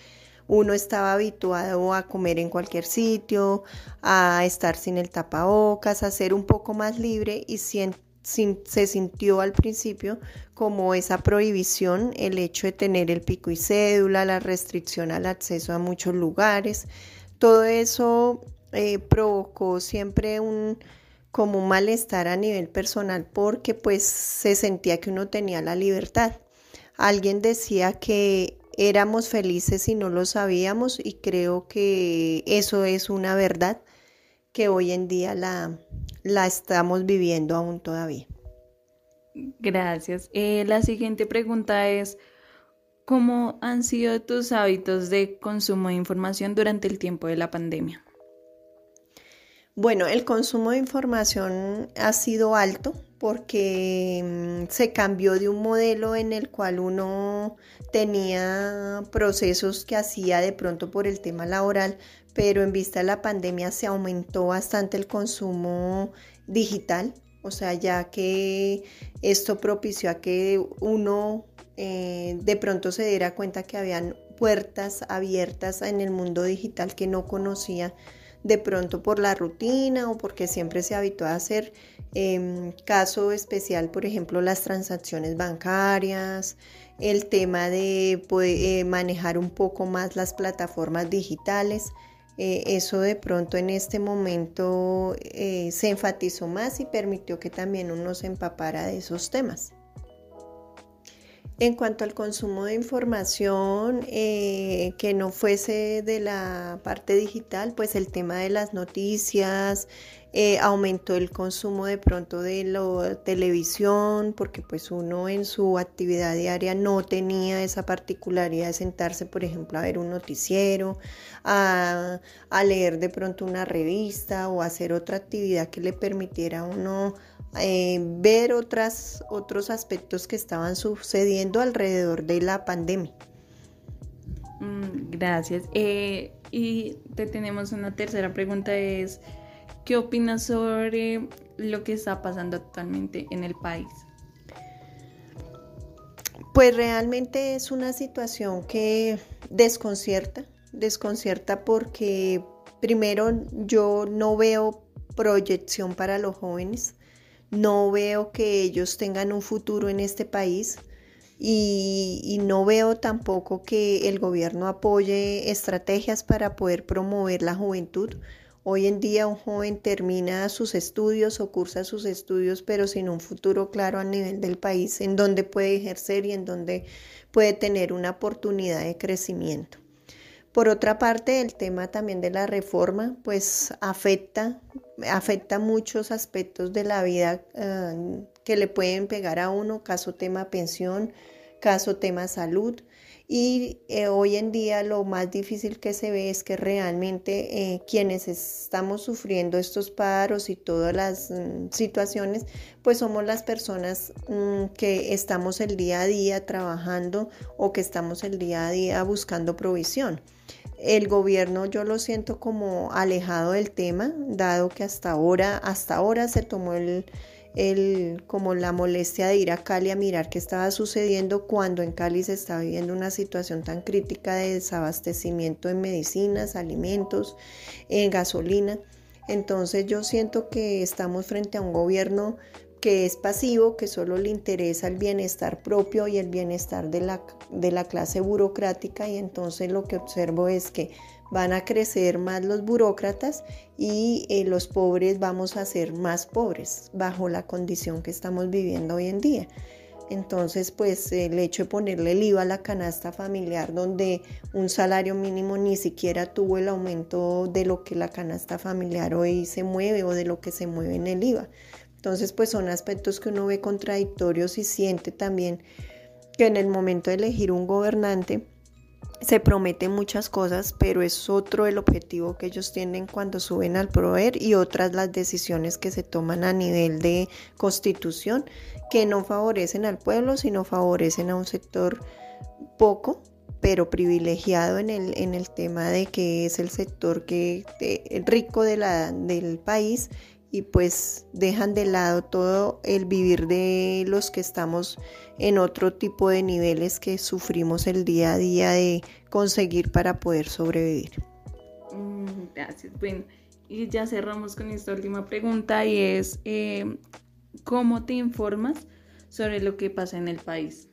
Uno estaba habituado a comer en cualquier sitio, a estar sin el tapabocas, a ser un poco más libre y siento se sintió al principio como esa prohibición, el hecho de tener el pico y cédula, la restricción al acceso a muchos lugares, todo eso eh, provocó siempre un como un malestar a nivel personal porque pues se sentía que uno tenía la libertad. Alguien decía que éramos felices y no lo sabíamos y creo que eso es una verdad que hoy en día la, la estamos viviendo aún todavía. Gracias. Eh, la siguiente pregunta es, ¿cómo han sido tus hábitos de consumo de información durante el tiempo de la pandemia? Bueno, el consumo de información ha sido alto porque mm, se cambió de un modelo en el cual uno tenía procesos que hacía de pronto por el tema laboral, pero en vista de la pandemia se aumentó bastante el consumo digital, o sea, ya que esto propició a que uno eh, de pronto se diera cuenta que habían puertas abiertas en el mundo digital que no conocía de pronto por la rutina o porque siempre se habituó a hacer. Em, caso especial, por ejemplo, las transacciones bancarias, el tema de eh, manejar un poco más las plataformas digitales. Eh, eso de pronto en este momento eh, se enfatizó más y permitió que también uno se empapara de esos temas. En cuanto al consumo de información eh, que no fuese de la parte digital, pues el tema de las noticias, eh, aumentó el consumo de pronto de la televisión, porque pues uno en su actividad diaria no tenía esa particularidad de sentarse, por ejemplo, a ver un noticiero, a, leer de pronto una revista o hacer otra actividad que le permitiera a uno eh, ver otras, otros aspectos que estaban sucediendo alrededor de la pandemia. Mm, gracias. Eh, y te tenemos una tercera pregunta, es ¿Qué opinas sobre lo que está pasando actualmente en el país? Pues realmente es una situación que desconcierta, desconcierta porque primero yo no veo proyección para los jóvenes, no veo que ellos tengan un futuro en este país y, y, no veo tampoco que el gobierno apoye estrategias para poder promover la juventud. Hoy en día un joven termina sus estudios o cursa sus estudios, pero sin un futuro claro a nivel del país, en donde puede ejercer y en donde puede tener una oportunidad de crecimiento. Por otra parte, el tema también de la reforma, pues afecta, afecta muchos aspectos de la vida eh, que le pueden pegar a uno, caso tema pensión, caso tema salud. Y eh, hoy en día lo más difícil que se ve es que realmente eh, quienes estamos sufriendo estos paros y todas las mm, situaciones, pues somos las personas mm, que estamos el día a día trabajando o que estamos el día a día buscando provisión. El gobierno yo lo siento como alejado del tema, dado que hasta ahora, hasta ahora se tomó el, el, como la molestia de ir a Cali a mirar qué estaba sucediendo cuando en Cali se está viviendo una situación tan crítica de desabastecimiento en medicinas, alimentos, en gasolina. Entonces yo siento que estamos frente a un gobierno que es pasivo, que solo le interesa el bienestar propio y el bienestar de la, de la clase burocrática y entonces lo que observo es que van a crecer más los burócratas y eh, los pobres vamos a ser más pobres bajo la condición que estamos viviendo hoy en día. Entonces, pues el hecho de ponerle el IVA a la canasta familiar, donde un salario mínimo ni siquiera tuvo el aumento de lo que la canasta familiar hoy se mueve o de lo que se mueve en el IVA. Entonces, pues son aspectos que uno ve contradictorios y siente también que en el momento de elegir un gobernante, se prometen muchas cosas, pero es otro el objetivo que ellos tienen cuando suben al proveer y otras las decisiones que se toman a nivel de constitución que no favorecen al pueblo, sino favorecen a un sector poco, pero privilegiado en el, en el tema de que es el sector que, rico de la, del país y pues dejan de lado todo el vivir de los que estamos en otro tipo de niveles que sufrimos el día a día de conseguir para poder sobrevivir. Mm, gracias. Bueno, y ya cerramos con esta última pregunta y es, eh, ¿cómo te informas sobre lo que pasa en el país?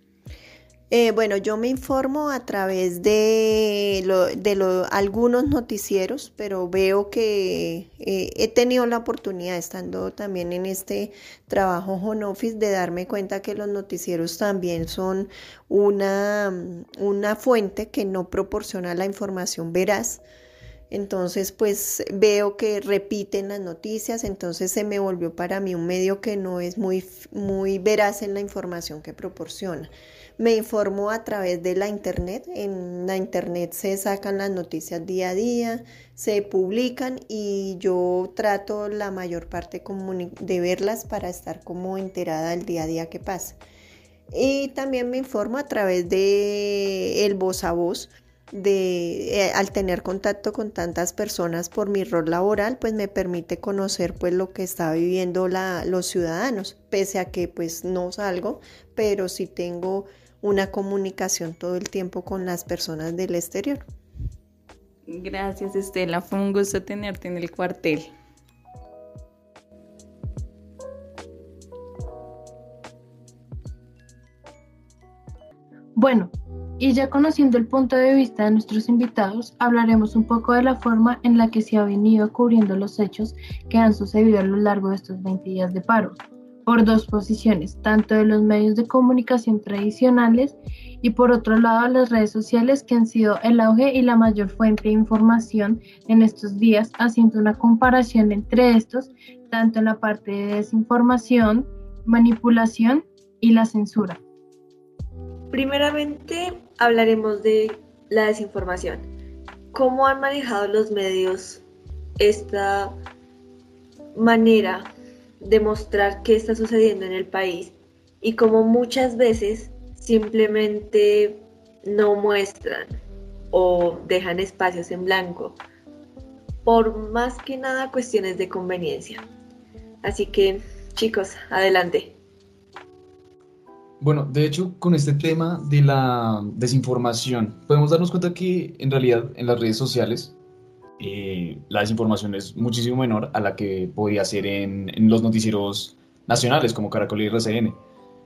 Eh, bueno, yo me informo a través de, de algunos noticieros, pero veo que eh, he tenido la oportunidad, estando también en este trabajo home office, de darme cuenta que los noticieros también son una, una fuente que no proporciona la información veraz. Entonces, pues veo que repiten las noticias, entonces se me volvió para mí un medio que no es muy, muy veraz en la información que proporciona. Me informo a través de la internet. En la internet se sacan las noticias día a día, se publican y yo trato la mayor parte de verlas para estar como enterada del día a día que pasa. Y también me informo a través de el voz a voz. De, eh, al tener contacto con tantas personas por mi rol laboral, pues me permite conocer pues lo que está viviendo la, los ciudadanos, pese a que pues no salgo, pero sí tengo una comunicación todo el tiempo con las personas del exterior. Gracias Estela, fue un gusto tenerte en el cuartel. Bueno, y ya conociendo el punto de vista de nuestros invitados, hablaremos un poco de la forma en la que se ha venido cubriendo los hechos que han sucedido a lo largo de estos 20 días de paro por dos posiciones, tanto de los medios de comunicación tradicionales y por otro lado las redes sociales que han sido el auge y la mayor fuente de información en estos días, haciendo una comparación entre estos, tanto en la parte de desinformación, manipulación y la censura. Primeramente hablaremos de la desinformación. ¿Cómo han manejado los medios esta manera demostrar qué está sucediendo en el país y como muchas veces simplemente no muestran o dejan espacios en blanco por más que nada cuestiones de conveniencia. Así que chicos, adelante. Bueno, de hecho, con este tema de la desinformación, podemos darnos cuenta que en realidad en las redes sociales eh, la desinformación es muchísimo menor a la que podía ser en, los noticieros nacionales como Caracol y RCN,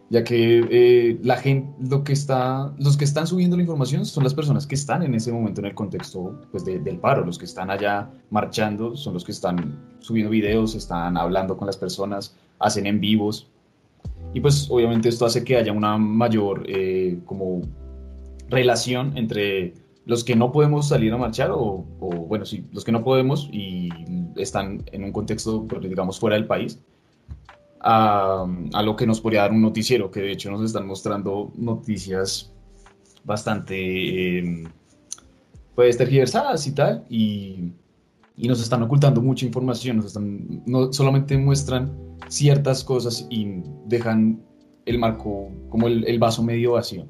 ya que eh, la gente, lo que está, los que están subiendo la información son las personas que están en ese momento en el contexto pues, del paro, los que están allá marchando, son los que están subiendo videos, están hablando con las personas, hacen en vivos, y pues obviamente esto hace que haya una mayor eh, como relación entre los que no podemos salir a marchar, o, bueno, sí, los que no podemos y están en un contexto, pues, digamos, fuera del país, a, lo que nos podría dar un noticiero, que de hecho nos están mostrando noticias bastante, eh, pues, tergiversadas y tal, y, y, nos están ocultando mucha información, nos están, no solamente muestran ciertas cosas y dejan el marco, como el vaso medio vacío.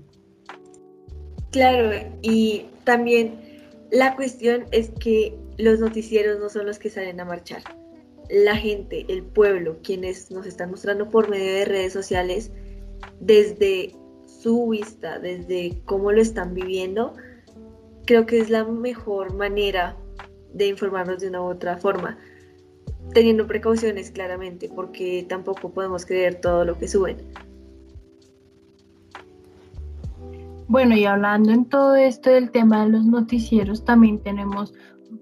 Claro, y también la cuestión es que los noticieros no son los que salen a marchar. La gente, el pueblo, quienes nos están mostrando por medio de redes sociales, desde su vista, desde cómo lo están viviendo, creo que es la mejor manera de informarnos de una u otra forma, teniendo precauciones claramente, porque tampoco podemos creer todo lo que suben. Bueno, y hablando en todo esto del tema de los noticieros, también tenemos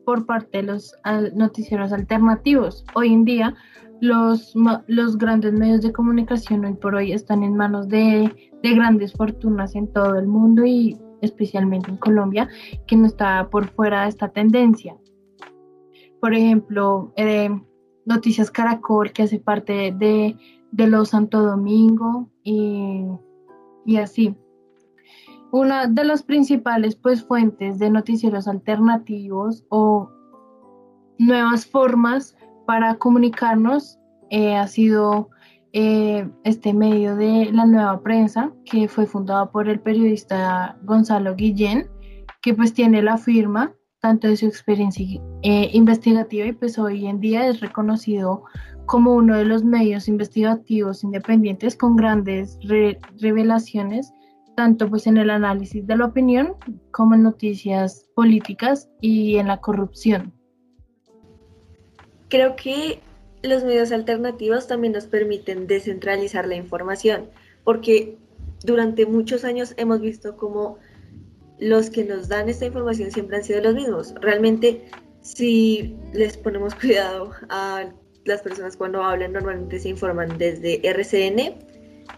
por parte de los noticieros alternativos. Hoy en día los, los grandes medios de comunicación hoy por hoy están en manos de, de grandes fortunas en todo el mundo y especialmente en Colombia, que no está por fuera de esta tendencia. Por ejemplo, eh, Noticias Caracol, que hace parte de, de los Santo Domingo y, y, así. Una de las principales pues, fuentes de noticieros alternativos o nuevas formas para comunicarnos eh, ha sido eh, este medio de la nueva prensa, que fue fundado por el periodista Gonzalo Guillén, que pues tiene la firma tanto de su experiencia eh, investigativa y pues hoy en día es reconocido como uno de los medios investigativos independientes con grandes revelaciones, tanto pues en el análisis de la opinión como en noticias políticas y en la corrupción. Creo que los medios alternativos también nos permiten descentralizar la información, porque durante muchos años hemos visto como los que nos dan esta información siempre han sido los mismos. Realmente, si les ponemos cuidado a las personas cuando hablan, normalmente se informan desde RCN,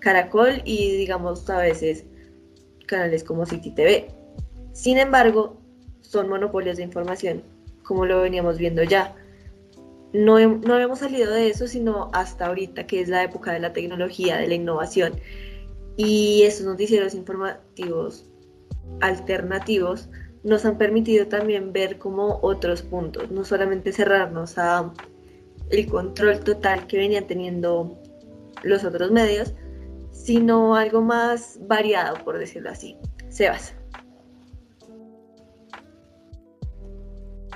Caracol y digamos a veces canales como City TV. Sin embargo, son monopolios de información, como lo veníamos viendo ya no, no habíamos salido de eso sino hasta ahorita, que es la época de la tecnología, de la innovación. Y esos noticieros informativos alternativos nos han permitido también ver como otros puntos, no solamente cerrarnos a el control total que venían teniendo los otros medios, sino algo más variado, por decirlo así. Sebas.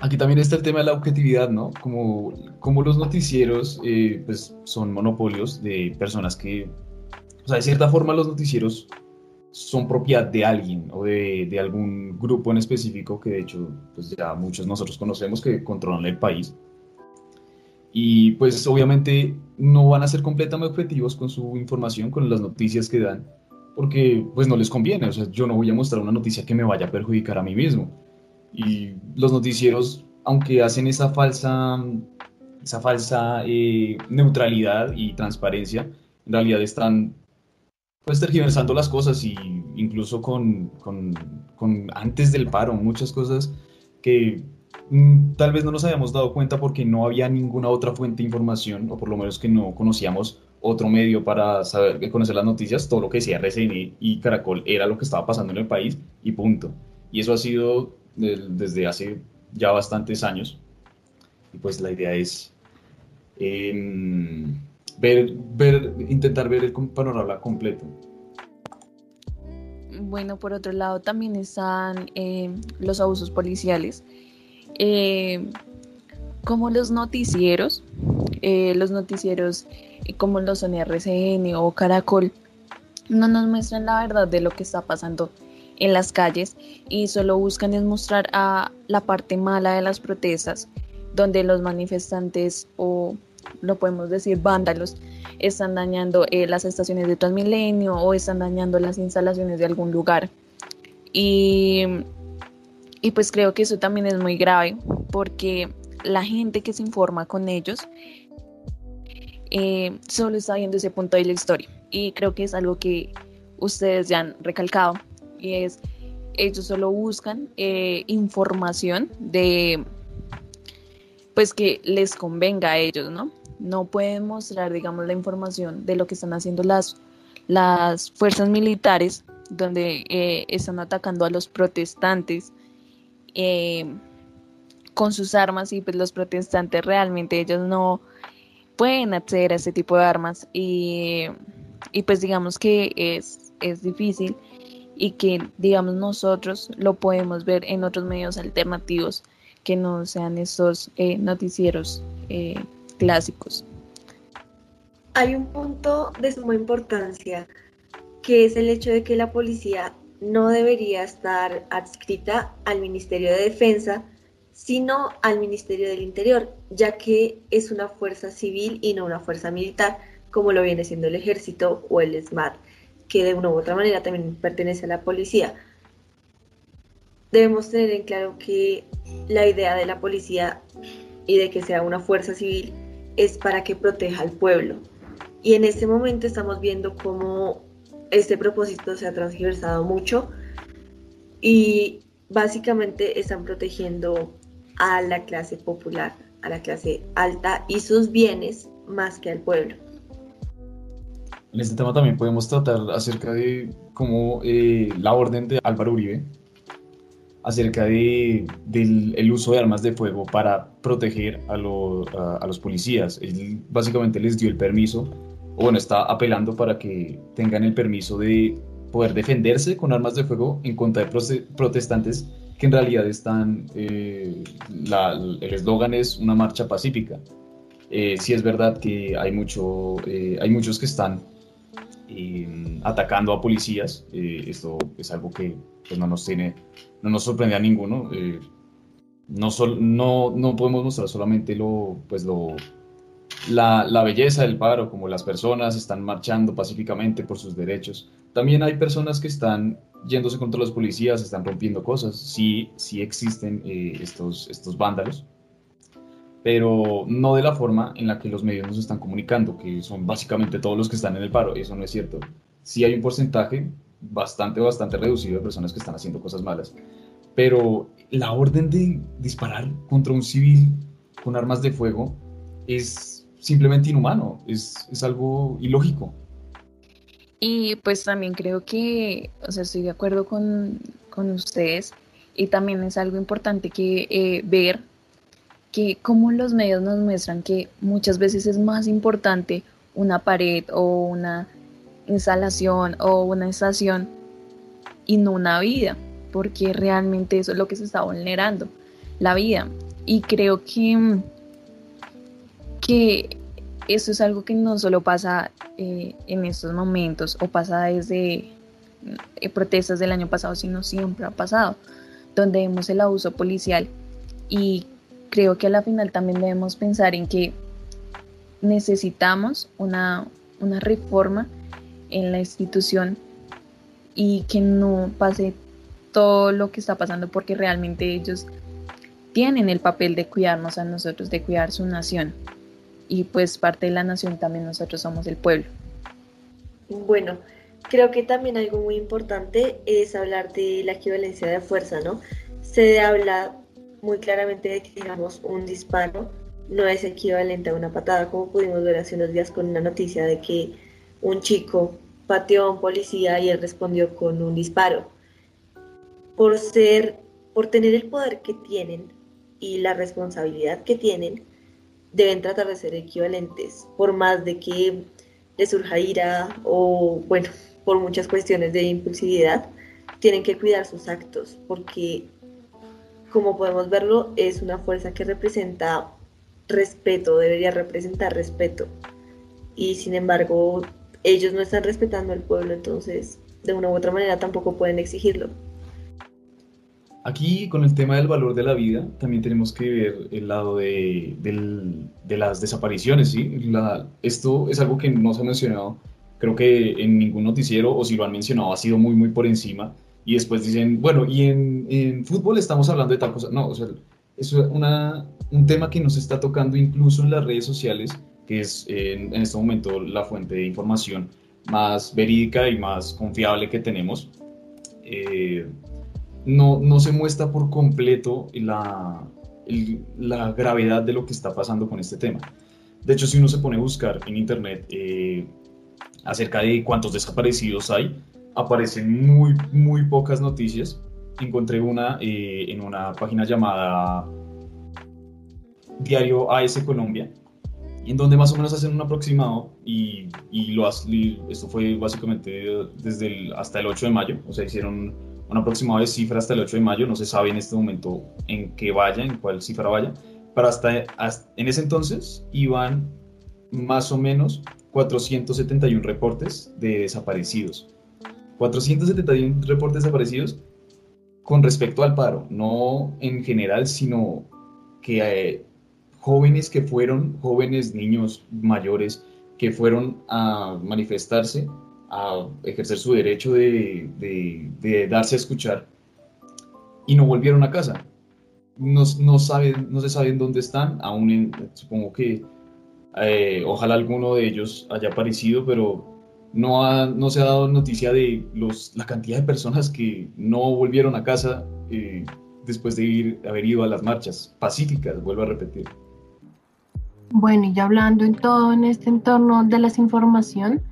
Aquí también está el tema de la objetividad, ¿no? Como, como los noticieros eh, pues son monopolios de personas que, o sea, de cierta forma los noticieros son propiedad de alguien o de, de, algún grupo en específico que de hecho pues ya muchos nosotros conocemos que controlan el país. Y pues obviamente no van a ser completamente objetivos con su información, con las noticias que dan, porque pues no les conviene. O sea, yo no voy a mostrar una noticia que me vaya a perjudicar a mí mismo. Y los noticieros, aunque hacen esa falsa, esa falsa eh, neutralidad y transparencia, en realidad están pues tergiversando las cosas y incluso con, con, con antes del paro, muchas cosas que tal vez no nos habíamos dado cuenta porque no había ninguna otra fuente de información, o por lo menos que no conocíamos otro medio para saber, conocer las noticias, todo lo que decía RCN y Caracol era lo que estaba pasando en el país y punto. Y eso ha sido desde hace ya bastantes años. Y pues la idea es em, ver, ver, intentar ver el panorama completo. Bueno, por otro lado también están em, los abusos policiales, em, como los noticieros, eh, los noticieros como los son RCN o Caracol, no nos muestran la verdad de lo que está pasando en las calles y solo buscan es mostrar a la parte mala de las protestas, donde los manifestantes o lo podemos decir vándalos están dañando eh, las estaciones de Transmilenio o están dañando las instalaciones de algún lugar. Y, y pues creo que eso también es muy grave porque la gente que se informa con ellos eh, solo está viendo ese punto de la historia. Y creo que es algo que ustedes ya han recalcado y es, ellos solo buscan eh, información de, pues que les convenga a ellos, ¿no? No pueden mostrar, digamos, la información de lo que están haciendo las, las fuerzas militares, donde eh, están atacando a los protestantes eh, con sus armas y pues los protestantes realmente ellos no pueden acceder a ese tipo de armas y, y pues digamos que es, es difícil y que digamos nosotros lo podemos ver en otros medios alternativos que no sean estos eh, noticieros eh, clásicos. Hay un punto de suma importancia que es el hecho de que la policía no debería estar adscrita al Ministerio de Defensa, sino al Ministerio del Interior, ya que es una fuerza civil y no una fuerza militar, como lo viene siendo el ejército o el SMAT que de una u otra manera también pertenece a la policía. Debemos tener en claro que la idea de la policía y de que sea una fuerza civil es para que proteja al pueblo. Y en este momento estamos viendo cómo este propósito se ha transversado mucho y básicamente están protegiendo a la clase popular, a la clase alta y sus bienes más que al pueblo. En este tema también podemos tratar acerca de cómo eh, la orden de Álvaro Uribe, acerca de, del el uso de armas de fuego para proteger a, a, los policías. Él básicamente les dio el permiso, o bueno, está apelando para que tengan el permiso de poder defenderse con armas de fuego en contra de protestantes que en realidad están, eh, el eslogan es una marcha pacífica. Eh, sí es verdad que hay, mucho, eh, hay muchos que están atacando a policías. Eh, esto es algo que pues, no nos tiene, no nos sorprende a ninguno. No, no, no podemos mostrar solamente lo, pues lo, la, belleza del paro, como las personas están marchando pacíficamente por sus derechos. También hay personas que están yéndose contra los policías, están rompiendo cosas. Sí, sí existen eh, estos, estos vándalos pero no de la forma en la que los medios nos están comunicando, que son básicamente todos los que están en el paro. Eso no es cierto. Sí hay un porcentaje bastante, bastante reducido de personas que están haciendo cosas malas, pero la orden de disparar contra un civil con armas de fuego es simplemente inhumano, es, es algo ilógico. Y pues también creo que, o sea, estoy de acuerdo con, con ustedes y también es algo importante que eh, ver que como los medios nos muestran que muchas veces es más importante una pared o una instalación o una estación y no una vida, porque realmente eso es lo que se está vulnerando, la vida. Y creo que, que eso es algo que no solo pasa eh, en estos momentos o pasa desde eh, protestas del año pasado, sino siempre ha pasado, donde vemos el abuso policial y creo que a la final también debemos pensar en que necesitamos una, reforma en la institución y que no pase todo lo que está pasando porque realmente ellos tienen el papel de cuidarnos a nosotros, de cuidar su nación. Y pues parte de la nación también nosotros somos el pueblo. Bueno, creo que también algo muy importante es hablar de la equivalencia de fuerza, ¿no? Se habla muy claramente de que, digamos, un disparo no es equivalente a una patada, como pudimos ver hace unos días con una noticia de que un chico pateó a un policía y él respondió con un disparo. Por ser, por tener el poder que tienen y la responsabilidad que tienen, deben tratar de ser equivalentes, por más de que les surja ira o, bueno, por muchas cuestiones de impulsividad, tienen que cuidar sus actos, porque como podemos verlo, es una fuerza que representa respeto, debería representar respeto. Y sin embargo, ellos no están respetando al pueblo, entonces de una u otra manera tampoco pueden exigirlo. Aquí con el tema del valor de la vida, también tenemos que ver el lado de, de las desapariciones, ¿sí? esto es algo que no se ha mencionado, creo que en ningún noticiero, o si lo han mencionado, ha sido muy, muy por encima, y después dicen, bueno, y en, en, fútbol estamos hablando de tal cosa. No, o sea, es una, un tema que nos está tocando incluso en las redes sociales, que es en, en, este momento la fuente de información más verídica y más confiable que tenemos. Eh, no, no se muestra por completo la, la gravedad de lo que está pasando con este tema. De hecho, si uno se pone a buscar en internet eh, acerca de cuántos desaparecidos hay, aparecen muy, muy pocas noticias. Encontré una eh, en una página llamada Diario AS Colombia, en donde más o menos hacen un aproximado y, y lo esto fue básicamente desde el, hasta el 8 de mayo, o sea, hicieron un aproximado de cifra hasta el 8 de mayo, no se sabe en este momento en qué vaya, en cuál cifra vaya, pero hasta, hasta en ese entonces iban más o menos 471 reportes de desaparecidos. 471 reportes desaparecidos con respecto al paro, no en general, sino que eh, jóvenes que fueron, jóvenes, niños, mayores, que fueron a manifestarse, a ejercer su derecho de, de, darse a escuchar y no volvieron a casa. No, no, saben, no se saben dónde están, aún supongo que Eh, ojalá alguno de ellos haya aparecido, pero no, no se ha dado noticia de los, la cantidad de personas que no volvieron a casa eh, después de ir, haber ido a las marchas pacíficas, vuelvo a repetir. Bueno, y ya hablando en todo en este entorno de la desinformación,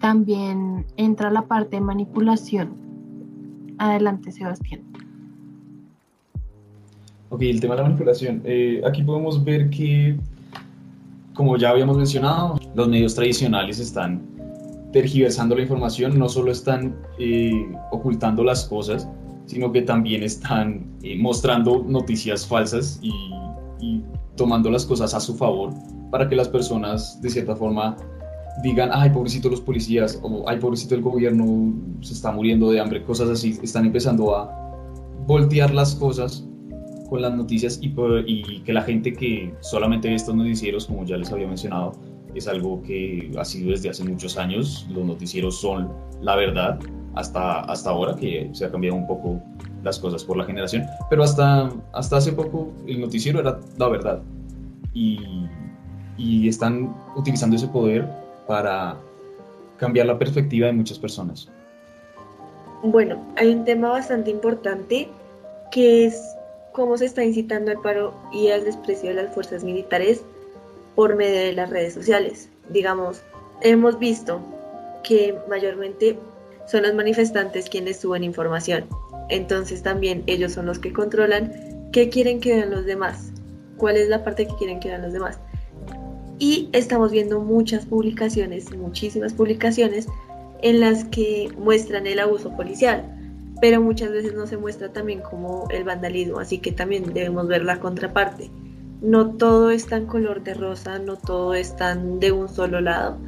también entra la parte de manipulación. Adelante, Sebastián. Ok, el tema de la manipulación. Eh, aquí podemos ver que, como ya habíamos mencionado, los medios tradicionales están tergiversando la información, no solo están eh, ocultando las cosas, sino que también están eh, mostrando noticias falsas y, y tomando las cosas a su favor para que las personas de cierta forma digan, ay, pobrecito los policías, o ay, pobrecito el gobierno, se está muriendo de hambre, cosas así, están empezando a voltear las cosas con las noticias y, y que la gente que solamente ve estos noticieros, como ya les había mencionado, es algo que ha sido desde hace muchos años, los noticieros son la verdad, hasta, hasta ahora que se ha cambiado un poco las cosas por la generación, pero hasta, hasta hace poco el noticiero era la verdad. Y, y están utilizando ese poder para cambiar la perspectiva de muchas personas. Bueno, hay un tema bastante importante que es cómo se está incitando al paro y al desprecio de las fuerzas militares por medio de las redes sociales. Digamos, hemos visto que mayormente son los manifestantes quienes suben información entonces también ellos son los que controlan qué quieren que vean los demás, cuál es la parte que quieren que vean los demás. Y estamos viendo muchas publicaciones, muchísimas publicaciones en las que muestran el abuso policial, pero muchas veces no se muestra también como el vandalismo, así que también debemos ver la contraparte. No todo es tan color de rosa, no todo es tan de un solo lado,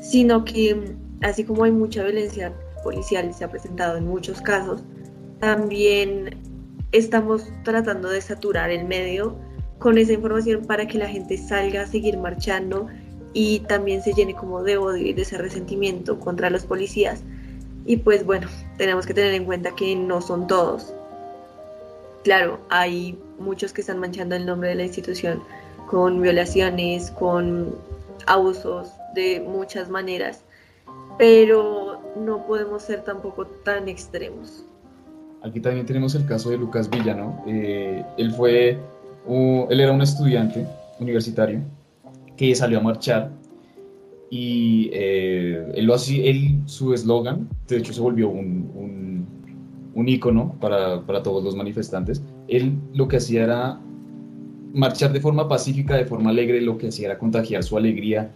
sino que así como hay mucha violencia policial y se ha presentado en muchos casos, también estamos tratando de saturar el medio con esa información para que la gente salga a seguir marchando y también se llene como de odio y de ese resentimiento contra los policías. Y pues bueno, tenemos que tener en cuenta que no son todos. Claro, hay muchos que están manchando el nombre de la institución con violaciones, con abusos de muchas maneras, pero no podemos ser tampoco tan extremos. Aquí también tenemos el caso de Lucas Villa, ¿no? Eh, él fue, él era un estudiante universitario que salió a marchar y eh, él lo hacía, él, su eslogan, de hecho se volvió un, un, un para, para, todos los manifestantes. Él lo que hacía era marchar de forma pacífica, de forma alegre, lo que hacía era contagiar su alegría.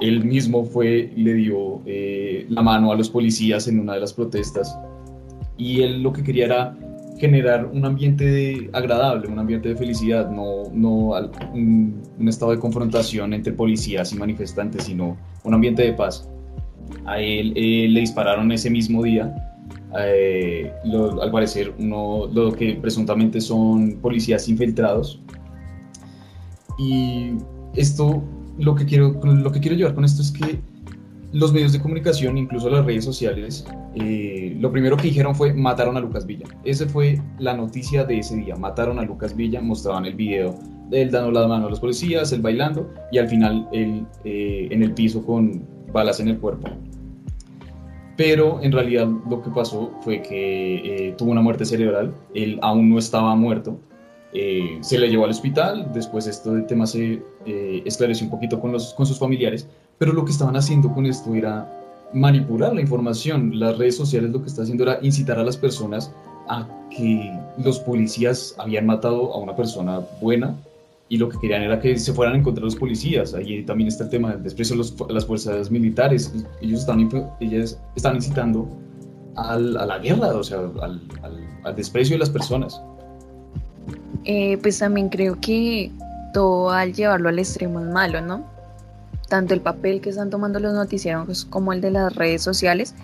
Él mismo fue, le dio eh, la mano a los policías en una de las protestas y él lo que quería era generar un ambiente agradable, un ambiente de felicidad, no, no un, estado de confrontación entre policías y manifestantes, sino un ambiente de paz. A él le dispararon ese mismo día, eh, al parecer uno, lo que presuntamente son policías infiltrados. Y esto, lo que quiero, lo que quiero llevar con esto es que los medios de comunicación, incluso las redes sociales, eh, lo primero que dijeron fue mataron a Lucas Villa. Esa fue la noticia de ese día. Mataron a Lucas Villa, mostraban el video de él dando la mano a los policías, él bailando y al final él eh, en el piso con balas en el cuerpo. Pero en realidad lo que pasó fue que eh, tuvo una muerte cerebral, él aún no estaba muerto, se le llevó al hospital, después esto de tema se esclareció un poquito con, los, con sus familiares, pero lo que estaban haciendo con esto era manipular la información. Las redes sociales lo que está haciendo era incitar a las personas a que los policías habían matado a una persona buena y lo que querían era que se fueran a encontrar los policías. Ahí también está el tema del desprecio a las fuerzas militares. Ellos están, ellas están incitando a la guerra, o sea, al, al, desprecio de las personas. Eh, pues también creo que todo al llevarlo al extremo es malo, ¿no? Tanto el papel que están tomando los noticieros como el de las redes sociales,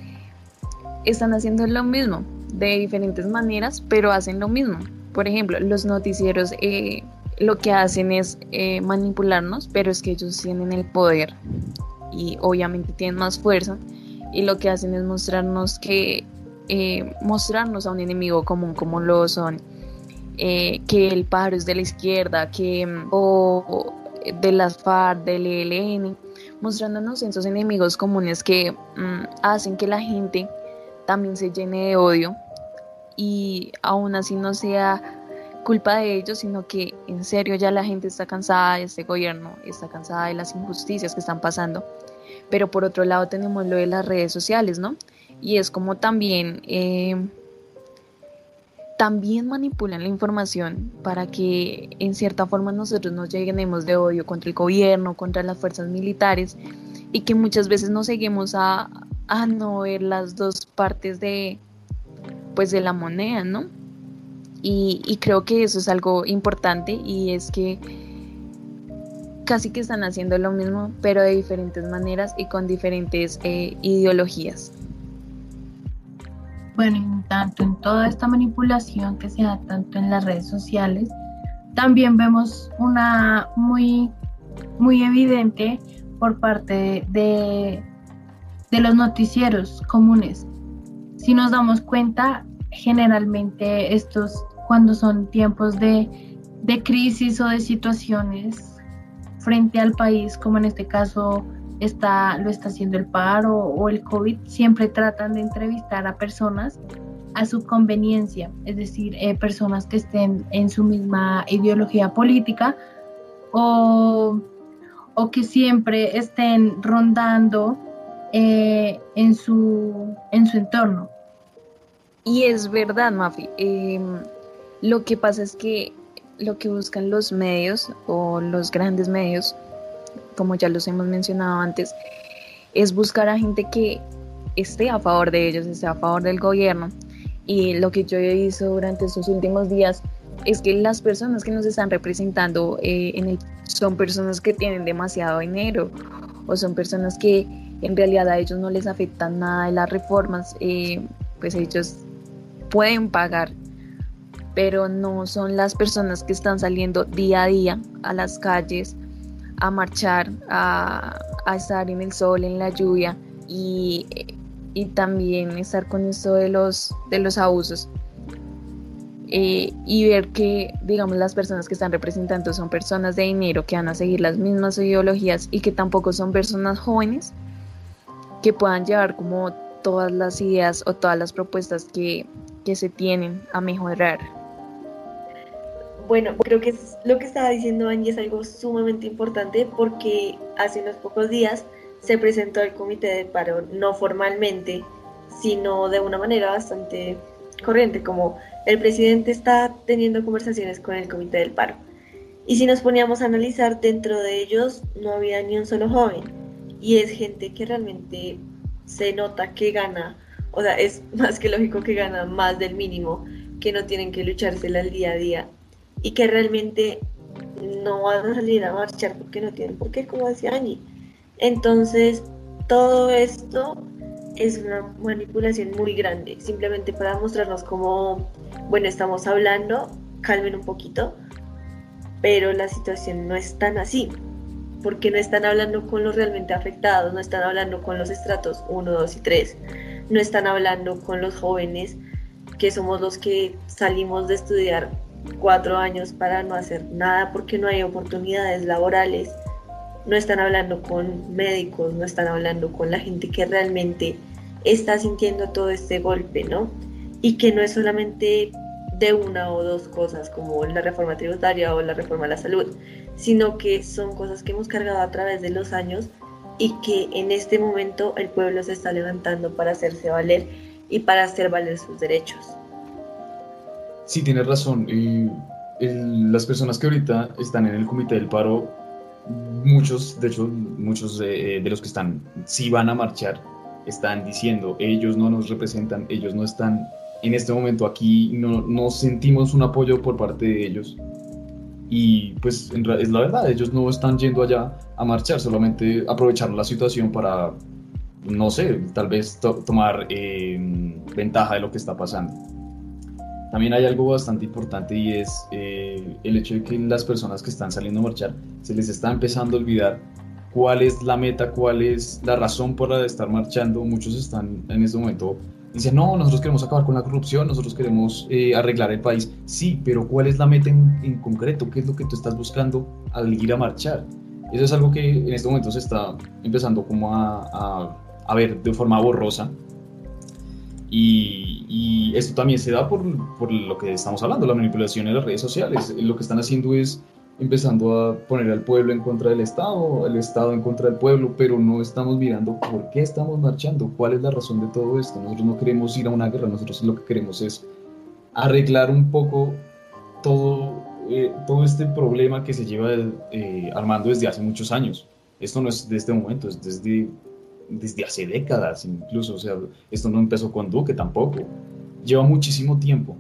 están haciendo lo mismo, de diferentes maneras, pero hacen lo mismo. Por ejemplo, los noticieros eh, lo que hacen es eh, manipularnos, pero es que ellos tienen el poder y obviamente tienen más fuerza y lo que hacen es mostrarnos que eh, mostrarnos a un enemigo común como lo son que el paro es de la izquierda que o de las FARC, del ELN, mostrándonos esos enemigos comunes que mm, hacen que la gente también se llene de odio y aún así no sea culpa de ellos, sino que en serio ya la gente está cansada de este gobierno, está cansada de las injusticias que están pasando. Pero por otro lado tenemos lo de las redes sociales, ¿no? Y es como también eh, también manipulan la información para que en cierta forma nosotros nos llenemos de odio contra el gobierno, contra las fuerzas militares y que muchas veces nos seguimos a, no ver las dos partes de pues de la moneda, ¿no? Y, y, creo que eso es algo importante y es que casi que están haciendo lo mismo, pero de diferentes maneras y con diferentes eh, ideologías. Bueno, tanto en toda esta manipulación que se da tanto en las redes sociales, también vemos una muy, muy evidente por parte de, de los noticieros comunes. Si nos damos cuenta, generalmente estos, cuando son tiempos de, de crisis o de situaciones frente al país, como en este caso está, lo está haciendo el paro o el COVID, siempre tratan de entrevistar a personas a su conveniencia, es decir, eh, personas que estén en su misma ideología política o, que siempre estén rondando eh, en, su, en su entorno. Y es verdad, Mafi. Em, lo que pasa es que lo que buscan los medios o los grandes medios como ya los hemos mencionado antes, es buscar a gente que esté a favor de ellos, esté a favor del gobierno. Y lo que yo he visto durante estos últimos días es que las personas que nos están representando eh, en son personas que tienen demasiado dinero o son personas que en realidad a ellos no les afectan nada de las reformas, eh, pues ellos pueden pagar, pero no son las personas que están saliendo día a día a las calles a marchar, a, estar en el sol, en la lluvia y, también estar con esto de los, de los abusos. Eh, y ver que, digamos, las personas que están representando son personas de dinero que van a seguir las mismas ideologías y que tampoco son personas jóvenes que puedan llevar como todas las ideas o todas las propuestas que, que se tienen a mejorar. Bueno, creo que lo que estaba diciendo Angie es algo sumamente importante porque hace unos pocos días se presentó el comité de paro, no formalmente, sino de una manera bastante corriente, como el presidente está teniendo conversaciones con el comité del paro. Y si nos poníamos a analizar, dentro de ellos no había ni un solo joven. Y es gente que realmente se nota que gana, o sea, es más que lógico que gana más del mínimo, que no tienen que luchársela al día a día y que realmente no van a salir a marchar porque no tienen por qué, como decía Angie. Entonces, todo esto es una manipulación muy grande, simplemente para mostrarnos cómo, bueno, estamos hablando, calmen un poquito, pero la situación no es tan así, porque no están hablando con los realmente afectados, no están hablando con los estratos 1, 2 y 3, no están hablando con los jóvenes que somos los que salimos de estudiar cuatro años para no hacer nada porque no hay oportunidades laborales. No están hablando con médicos, no están hablando con la gente que realmente está sintiendo todo este golpe, ¿no? Y que no es solamente de una o dos cosas como la reforma tributaria o la reforma a la salud, sino que son cosas que hemos cargado a través de los años y que en este momento el pueblo se está levantando para hacerse valer y para hacer valer sus derechos. Sí, tienes razón. Y las personas que ahorita están en el comité del paro, muchos, de hecho, muchos de, los que están, sí van a marchar, están diciendo, ellos no nos representan, ellos no están en este momento aquí, no, no sentimos un apoyo por parte de ellos. Y pues es la verdad, ellos no están yendo allá a marchar, solamente aprovechar la situación para, no sé, tal vez tomar eh, ventaja de lo que está pasando. También hay algo bastante importante y es eh, el hecho de que las personas que están saliendo a marchar se les está empezando a olvidar cuál es la meta, cuál es la razón por la de estar marchando. Muchos están en este momento Dicen, no, nosotros queremos acabar con la corrupción, nosotros queremos eh, arreglar el país. Sí, pero ¿cuál es la meta en, concreto? ¿Qué es lo que tú estás buscando al ir a marchar? Eso es algo que en este momento se está empezando como a, a, ver de forma borrosa. Y, y, esto también se da por, por lo que estamos hablando, la manipulación en las redes sociales. Lo que están haciendo es empezando a poner al pueblo en contra del Estado, el Estado en contra del pueblo, pero no estamos mirando por qué estamos marchando, cuál es la razón de todo esto. Nosotros no queremos ir a una guerra, nosotros lo que queremos es arreglar un poco todo, eh, todo este problema que se lleva eh, armando desde hace muchos años. Esto no es de este momento, es desde, desde hace décadas incluso, o sea, esto no empezó con Duque tampoco, lleva muchísimo tiempo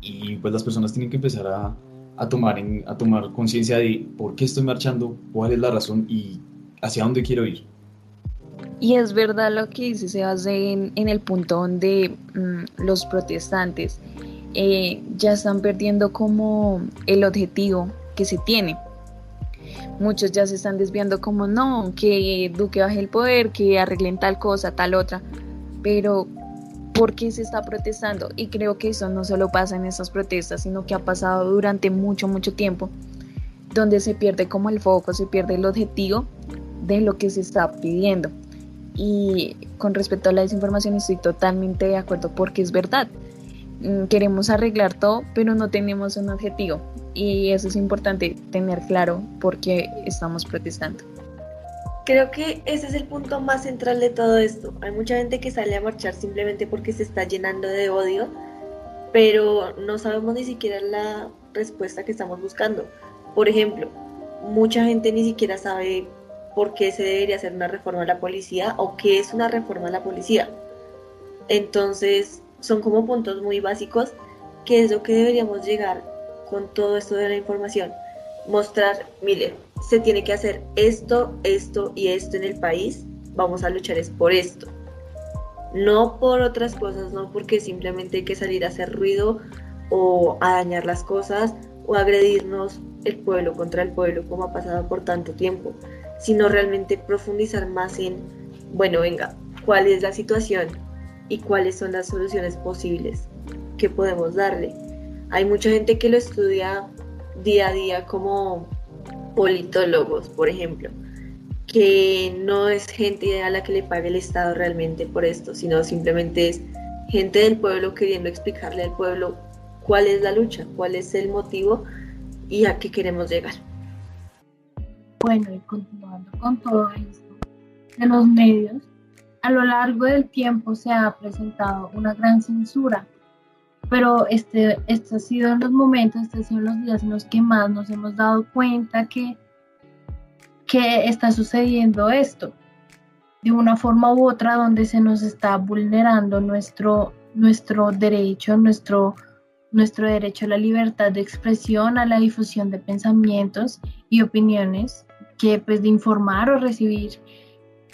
y pues las personas tienen que empezar a a tomar, en, a tomar conciencia de por qué estoy marchando, cuál es la razón y hacia dónde quiero ir. Y es verdad lo que dice Sebas en, en el punto donde mm, los protestantes eh, ya están perdiendo como el objetivo que se tiene. Muchos ya se están desviando como no, que Duque baje el poder, que arreglen tal cosa, tal otra. Pero por qué se está protestando. Y creo que eso no solo pasa en estas protestas, sino que ha pasado durante mucho, mucho tiempo, donde se pierde como el foco, se pierde el objetivo de lo que se está pidiendo. Y con respecto a la desinformación estoy totalmente de acuerdo porque es verdad. Mm, queremos arreglar todo, pero no tenemos un objetivo. Y eso es importante tener claro por qué estamos protestando. Creo que ese es el punto más central de todo esto. Hay mucha gente que sale a marchar simplemente porque se está llenando de odio, pero no sabemos ni siquiera la respuesta que estamos buscando. Por ejemplo, mucha gente ni siquiera sabe por qué se debería hacer una reforma a la policía o qué es una reforma a la policía. Entonces, son como puntos muy básicos que es lo que deberíamos llegar con todo esto de la información. Mostrar, mire, se tiene que hacer esto, esto y esto en el país, vamos a luchar es por esto. No por otras cosas, no porque simplemente hay que salir a hacer ruido o a dañar las cosas o agredirnos el pueblo contra el pueblo como ha pasado por tanto tiempo, sino realmente profundizar más en, bueno, venga, cuál es la situación y cuáles son las soluciones posibles que podemos darle. Hay mucha gente que lo estudia día a día como politólogos, por ejemplo, que no es gente a la que le pague el Estado realmente por esto, sino simplemente es gente del pueblo queriendo explicarle al pueblo cuál es la lucha, cuál es el motivo y a qué queremos llegar. Bueno, y continuando con todo esto de los medios, a lo largo del tiempo se ha presentado una gran censura pero este, este ha sido en los momentos, estos han sido los días en los que más nos hemos dado cuenta que, que está sucediendo esto de una forma u otra donde se nos está vulnerando nuestro, nuestro derecho, nuestro, nuestro derecho a la libertad de expresión, a la difusión de pensamientos y opiniones, que pues de informar o recibir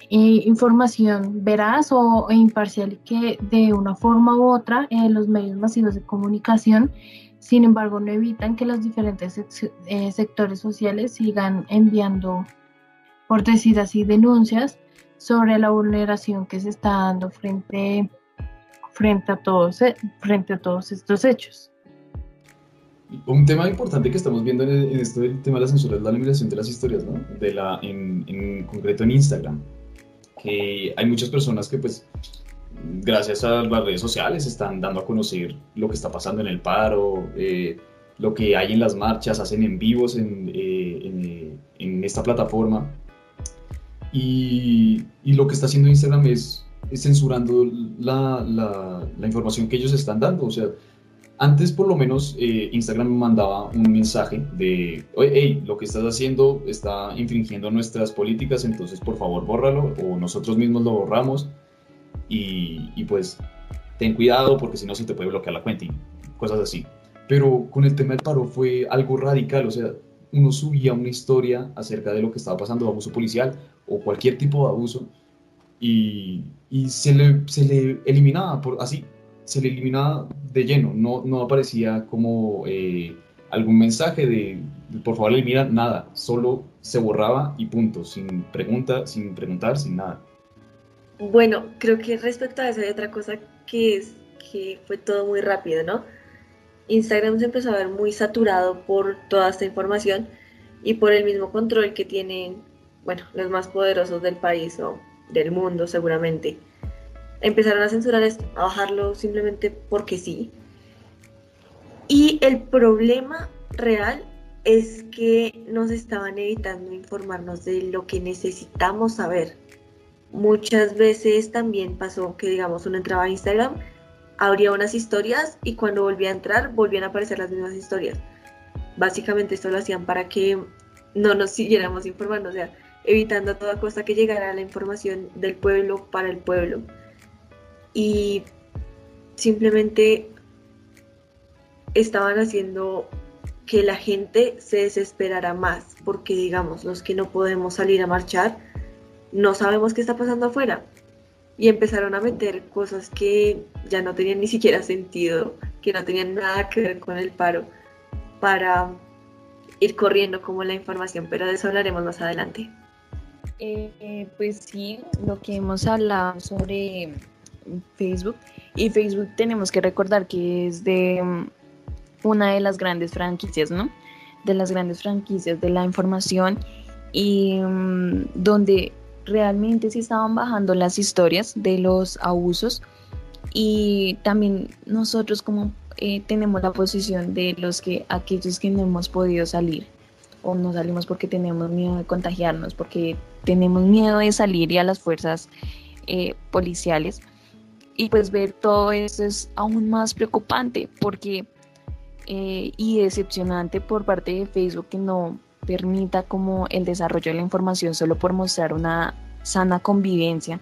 eh, información veraz o, imparcial que de una forma u otra en los medios masivos de comunicación, sin embargo, no evitan que los diferentes eh, sectores sociales sigan enviando, por decir así, denuncias sobre la vulneración que se está dando frente, frente, a, todos, eh, frente a todos estos hechos. Un tema importante que estamos viendo en, esto del tema de la censura es la eliminación de las historias, ¿no? De la, en, en concreto en Instagram que hay muchas personas que pues gracias a las redes sociales están dando a conocer lo que está pasando en el paro, eh, lo que hay en las marchas, hacen en vivos en, eh, en, esta plataforma. Y, y, lo que está haciendo Instagram es, censurando la, la, la, información que ellos están dando. O sea, antes, por lo menos, eh, Instagram mandaba un mensaje de, oye, hey, lo que estás haciendo está infringiendo nuestras políticas, entonces por favor bórralo o nosotros mismos lo borramos y, y pues ten cuidado porque si no se te puede bloquear la cuenta y cosas así. Pero con el tema del paro fue algo radical, o sea, uno subía una historia acerca de lo que estaba pasando, abuso policial o cualquier tipo de abuso y, y se, le, se le eliminaba por así se le eliminaba de lleno, no, no aparecía como eh, algún mensaje de, por favor elimina nada, solo se borraba y punto, sin pregunta, sin preguntar, sin nada. Bueno, creo que respecto a eso hay otra cosa que es que fue todo muy rápido, ¿no? Instagram se empezó a ver muy saturado por toda esta información y por el mismo control que tienen, bueno, los más poderosos del país o del mundo seguramente. Empezaron a censurar esto, a bajarlo simplemente porque sí. Y el problema real es que nos estaban evitando informarnos de lo que necesitamos saber. Muchas veces también pasó que, digamos, uno entraba a Instagram, abría unas historias y cuando volvía a entrar volvían a aparecer las mismas historias. Básicamente esto lo hacían para que no nos siguiéramos informando, o sea, evitando a toda costa que llegara la información del pueblo para el pueblo. Y simplemente estaban haciendo que la gente se desesperara más, porque digamos, los que no podemos salir a marchar, no sabemos qué está pasando afuera. Y empezaron a meter cosas que ya no tenían ni siquiera sentido, que no tenían nada que ver con el paro, para ir corriendo como la información, pero de eso hablaremos más adelante. Eh, pues sí, lo que hemos hablado sobre Facebook y Facebook tenemos que recordar que es de mm, una de las grandes franquicias, ¿no? De las grandes franquicias de la información y mm, donde realmente se estaban bajando las historias de los abusos y también nosotros como eh, tenemos la posición de los que aquellos que no hemos podido salir o no salimos porque tenemos miedo de contagiarnos, porque tenemos miedo de salir y a las fuerzas eh, policiales. Y pues ver todo eso es aún más preocupante porque eh, y decepcionante por parte de Facebook que no permita como el desarrollo de la información solo por mostrar una sana convivencia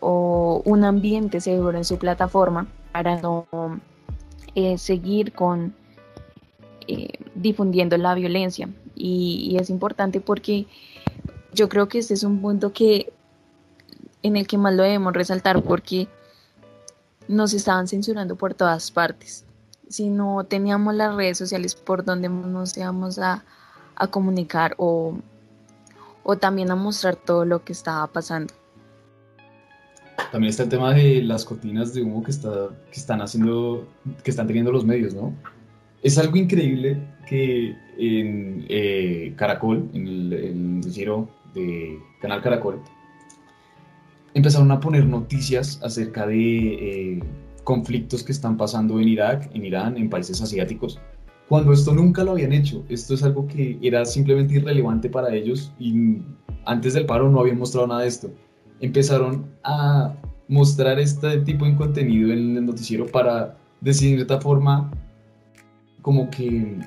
o un ambiente seguro en su plataforma para no eh, seguir con difundiendo la violencia. Y, es importante porque yo creo que este es un punto que en el que más lo debemos resaltar porque nos estaban censurando por todas partes. Si no teníamos las redes sociales por donde nos íbamos a, a comunicar o, o también a mostrar todo lo que estaba pasando. También está el tema de las cortinas de humo que, está, que están haciendo, que están teniendo los medios, ¿no? Es algo increíble que en eh, Caracol, en el, giro de Canal Caracol, empezaron a poner noticias acerca de eh, conflictos que están pasando en Irak, en Irán, en países asiáticos, cuando esto nunca lo habían hecho. Esto es algo que era simplemente irrelevante para ellos y antes del paro no habían mostrado nada de esto. Empezaron a mostrar este tipo de contenido en el noticiero para, de cierta forma, como que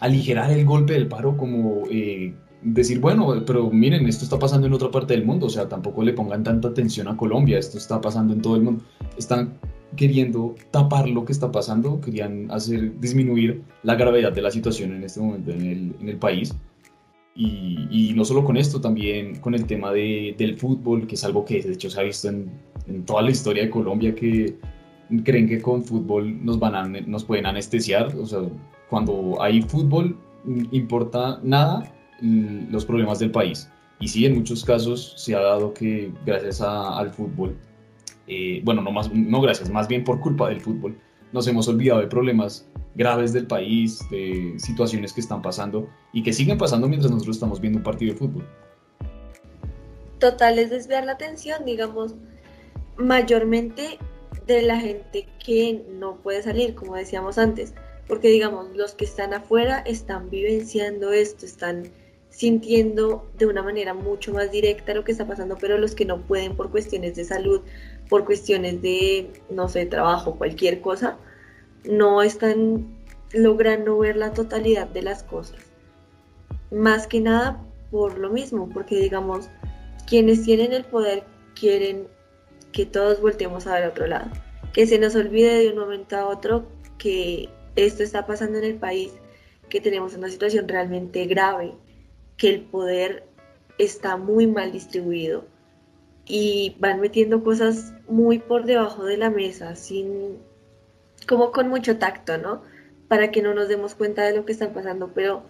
aligerar el golpe del paro, como eh, decir, bueno, pero miren, esto está pasando en otra parte del mundo, o sea, tampoco le pongan tanta atención a Colombia, esto está pasando en todo el mundo. Están queriendo tapar lo que está pasando, querían hacer disminuir la gravedad de la situación en este momento en el, en el país. Y, y, no solo con esto, también con el tema de, del fútbol, que es algo que de hecho se ha visto en, en toda la historia de Colombia, que creen que con fútbol nos, van a, nos pueden anestesiar. O sea, cuando hay fútbol, importa nada los problemas del país. Y sí, en muchos casos se ha dado que gracias al fútbol, eh, bueno, no, más, no gracias, más bien por culpa del fútbol, nos hemos olvidado de problemas graves del país, de situaciones que están pasando y que siguen pasando mientras nosotros estamos viendo un partido de fútbol. Total, es desviar la atención, digamos, mayormente de la gente que no puede salir, como decíamos antes, porque digamos, los que están afuera están vivenciando esto, están sintiendo de una manera mucho más directa lo que está pasando, pero los que no pueden por cuestiones de salud, por cuestiones de, no sé, trabajo, cualquier cosa, no están logrando ver la totalidad de las cosas. Más que nada por lo mismo, porque digamos, quienes tienen el poder quieren que todos volteemos a ver otro lado, que se nos olvide de un momento a otro que esto está pasando en el país, que tenemos una situación realmente grave, que el poder está muy mal distribuido y van metiendo cosas muy por debajo de la mesa, sin como con mucho tacto, ¿no? Para que no nos demos cuenta de lo que está pasando, pero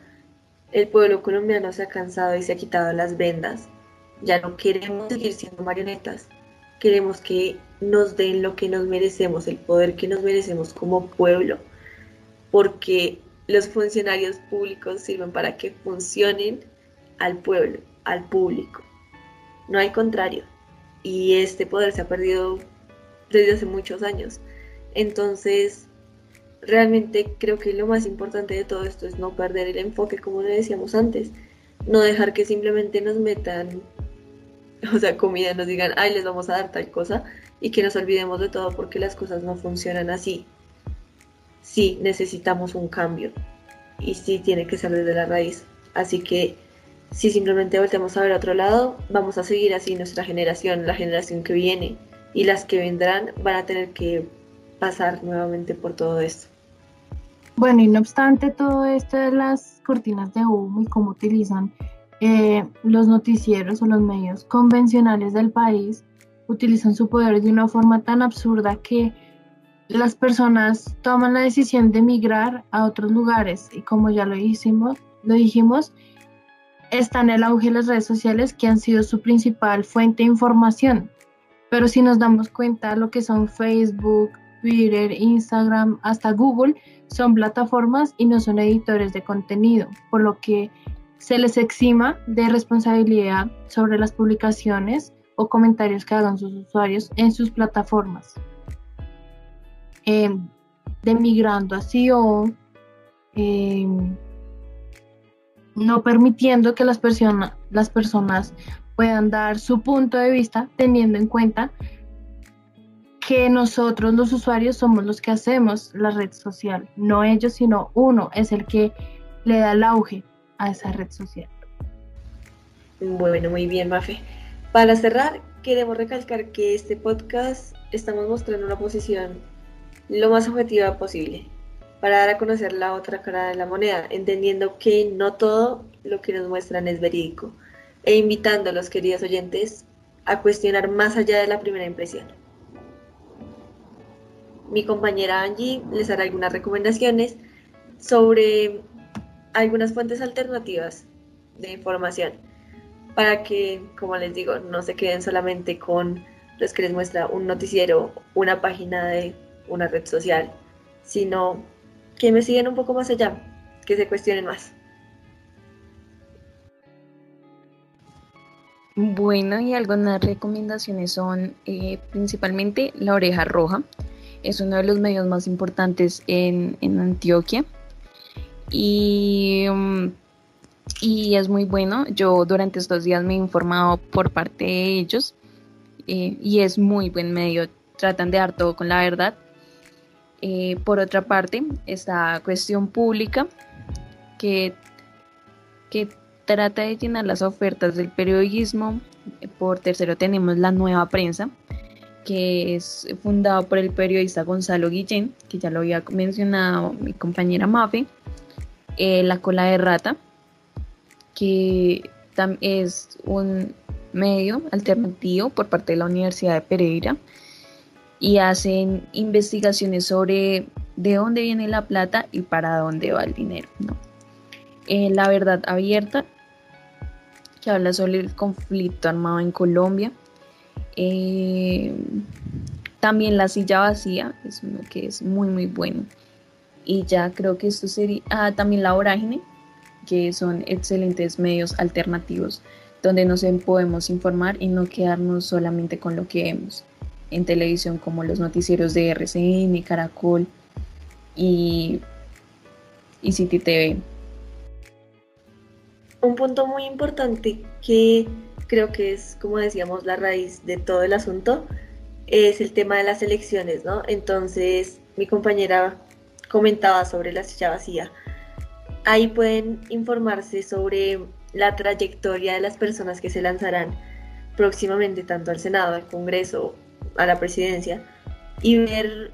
el pueblo colombiano se ha cansado y se ha quitado las vendas. Ya no queremos seguir siendo marionetas queremos que nos den lo que nos merecemos, el poder que nos merecemos como pueblo, porque los funcionarios públicos sirven para que funcionen al pueblo, al público. No hay contrario. Y este poder se ha perdido desde hace muchos años. Entonces, realmente creo que lo más importante de todo esto es no perder el enfoque, como le decíamos antes. No dejar que simplemente nos metan, o sea, comida, nos digan, ay, les vamos a dar tal cosa, y que nos olvidemos de todo porque las cosas no funcionan así. Sí, necesitamos un cambio y sí tiene que ser desde la raíz. Así que si simplemente volteamos a ver a otro lado, vamos a seguir así nuestra generación, la generación que viene y las que vendrán van a tener que pasar nuevamente por todo esto. Bueno, y no obstante todo esto de las cortinas de humo y cómo utilizan eh, los noticieros o los medios convencionales del país, utilizan su poder de una forma tan absurda que las personas toman la decisión de emigrar a otros lugares y como ya lo hicimos, lo dijimos, está en el auge de las redes sociales que han sido su principal fuente de información. Pero si nos damos cuenta, lo que son Facebook, Twitter, Instagram, hasta Google, son plataformas y no son editores de contenido, por lo que se les exima de responsabilidad sobre las publicaciones o comentarios que hagan sus usuarios en sus plataformas. Eh, demigrando así o eh, no permitiendo que las, personas las personas puedan dar su punto de vista teniendo en cuenta que nosotros los usuarios somos los que hacemos la red social, no ellos, sino uno es el que le da el auge a esa red social. Bueno, muy bien, Mafe. Para cerrar, queremos recalcar que este podcast estamos mostrando una posición lo más objetiva posible para dar a conocer la otra cara de la moneda, entendiendo que no todo lo que nos muestran es verídico e invitando a los queridos oyentes a cuestionar más allá de la primera impresión. Mi compañera Angie les hará algunas recomendaciones sobre algunas fuentes alternativas de información para que, como les digo, no se queden solamente con los que les muestra un noticiero, una página de una red social, sino que me sigan un poco más allá, que se cuestionen más. Bueno, y algunas recomendaciones son eh, principalmente La Oreja Roja. Es uno de los medios más importantes en, Antioquia. Y um, y es muy bueno. Yo durante estos días me he informado por parte de ellos eh, y es muy buen medio. Tratan de dar todo con la verdad. Eh, por otra parte, esta cuestión pública que, trata de llenar las ofertas del periodismo. Por tercero tenemos la nueva prensa, que es fundada por el periodista Gonzalo Guillén, que ya lo había mencionado mi compañera Mafe. Eh, la cola de rata, que es un medio alternativo por parte de la Universidad de Pereira y hacen investigaciones sobre de dónde viene la plata y para dónde va el dinero. Eh, la verdad abierta, que habla sobre el conflicto armado en Colombia. Eh, también la silla vacía, es uno que es muy muy bueno. Y ya creo que esto sería, ah, también la vorágine, que son excelentes medios alternativos donde nos podemos informar y no quedarnos solamente con lo que vemos en televisión como los noticieros de RCN, Caracol y, y City TV. Un punto muy importante que creo que es, como decíamos, la raíz de todo el asunto es el tema de las elecciones, ¿no? Entonces, mi compañera comentaba sobre la silla vacía Ahí pueden informarse sobre la trayectoria de las personas que se lanzarán próximamente tanto al Senado, al Congreso, a la presidencia y ver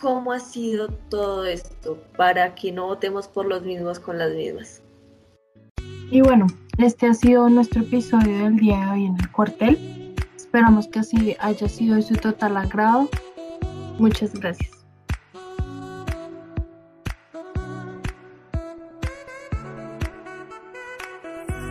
cómo ha sido todo esto para que no votemos por los mismos con las mismas. Y bueno, este ha sido nuestro episodio del día de hoy en el cuartel. Esperamos que así haya sido de su total agrado. Muchas gracias.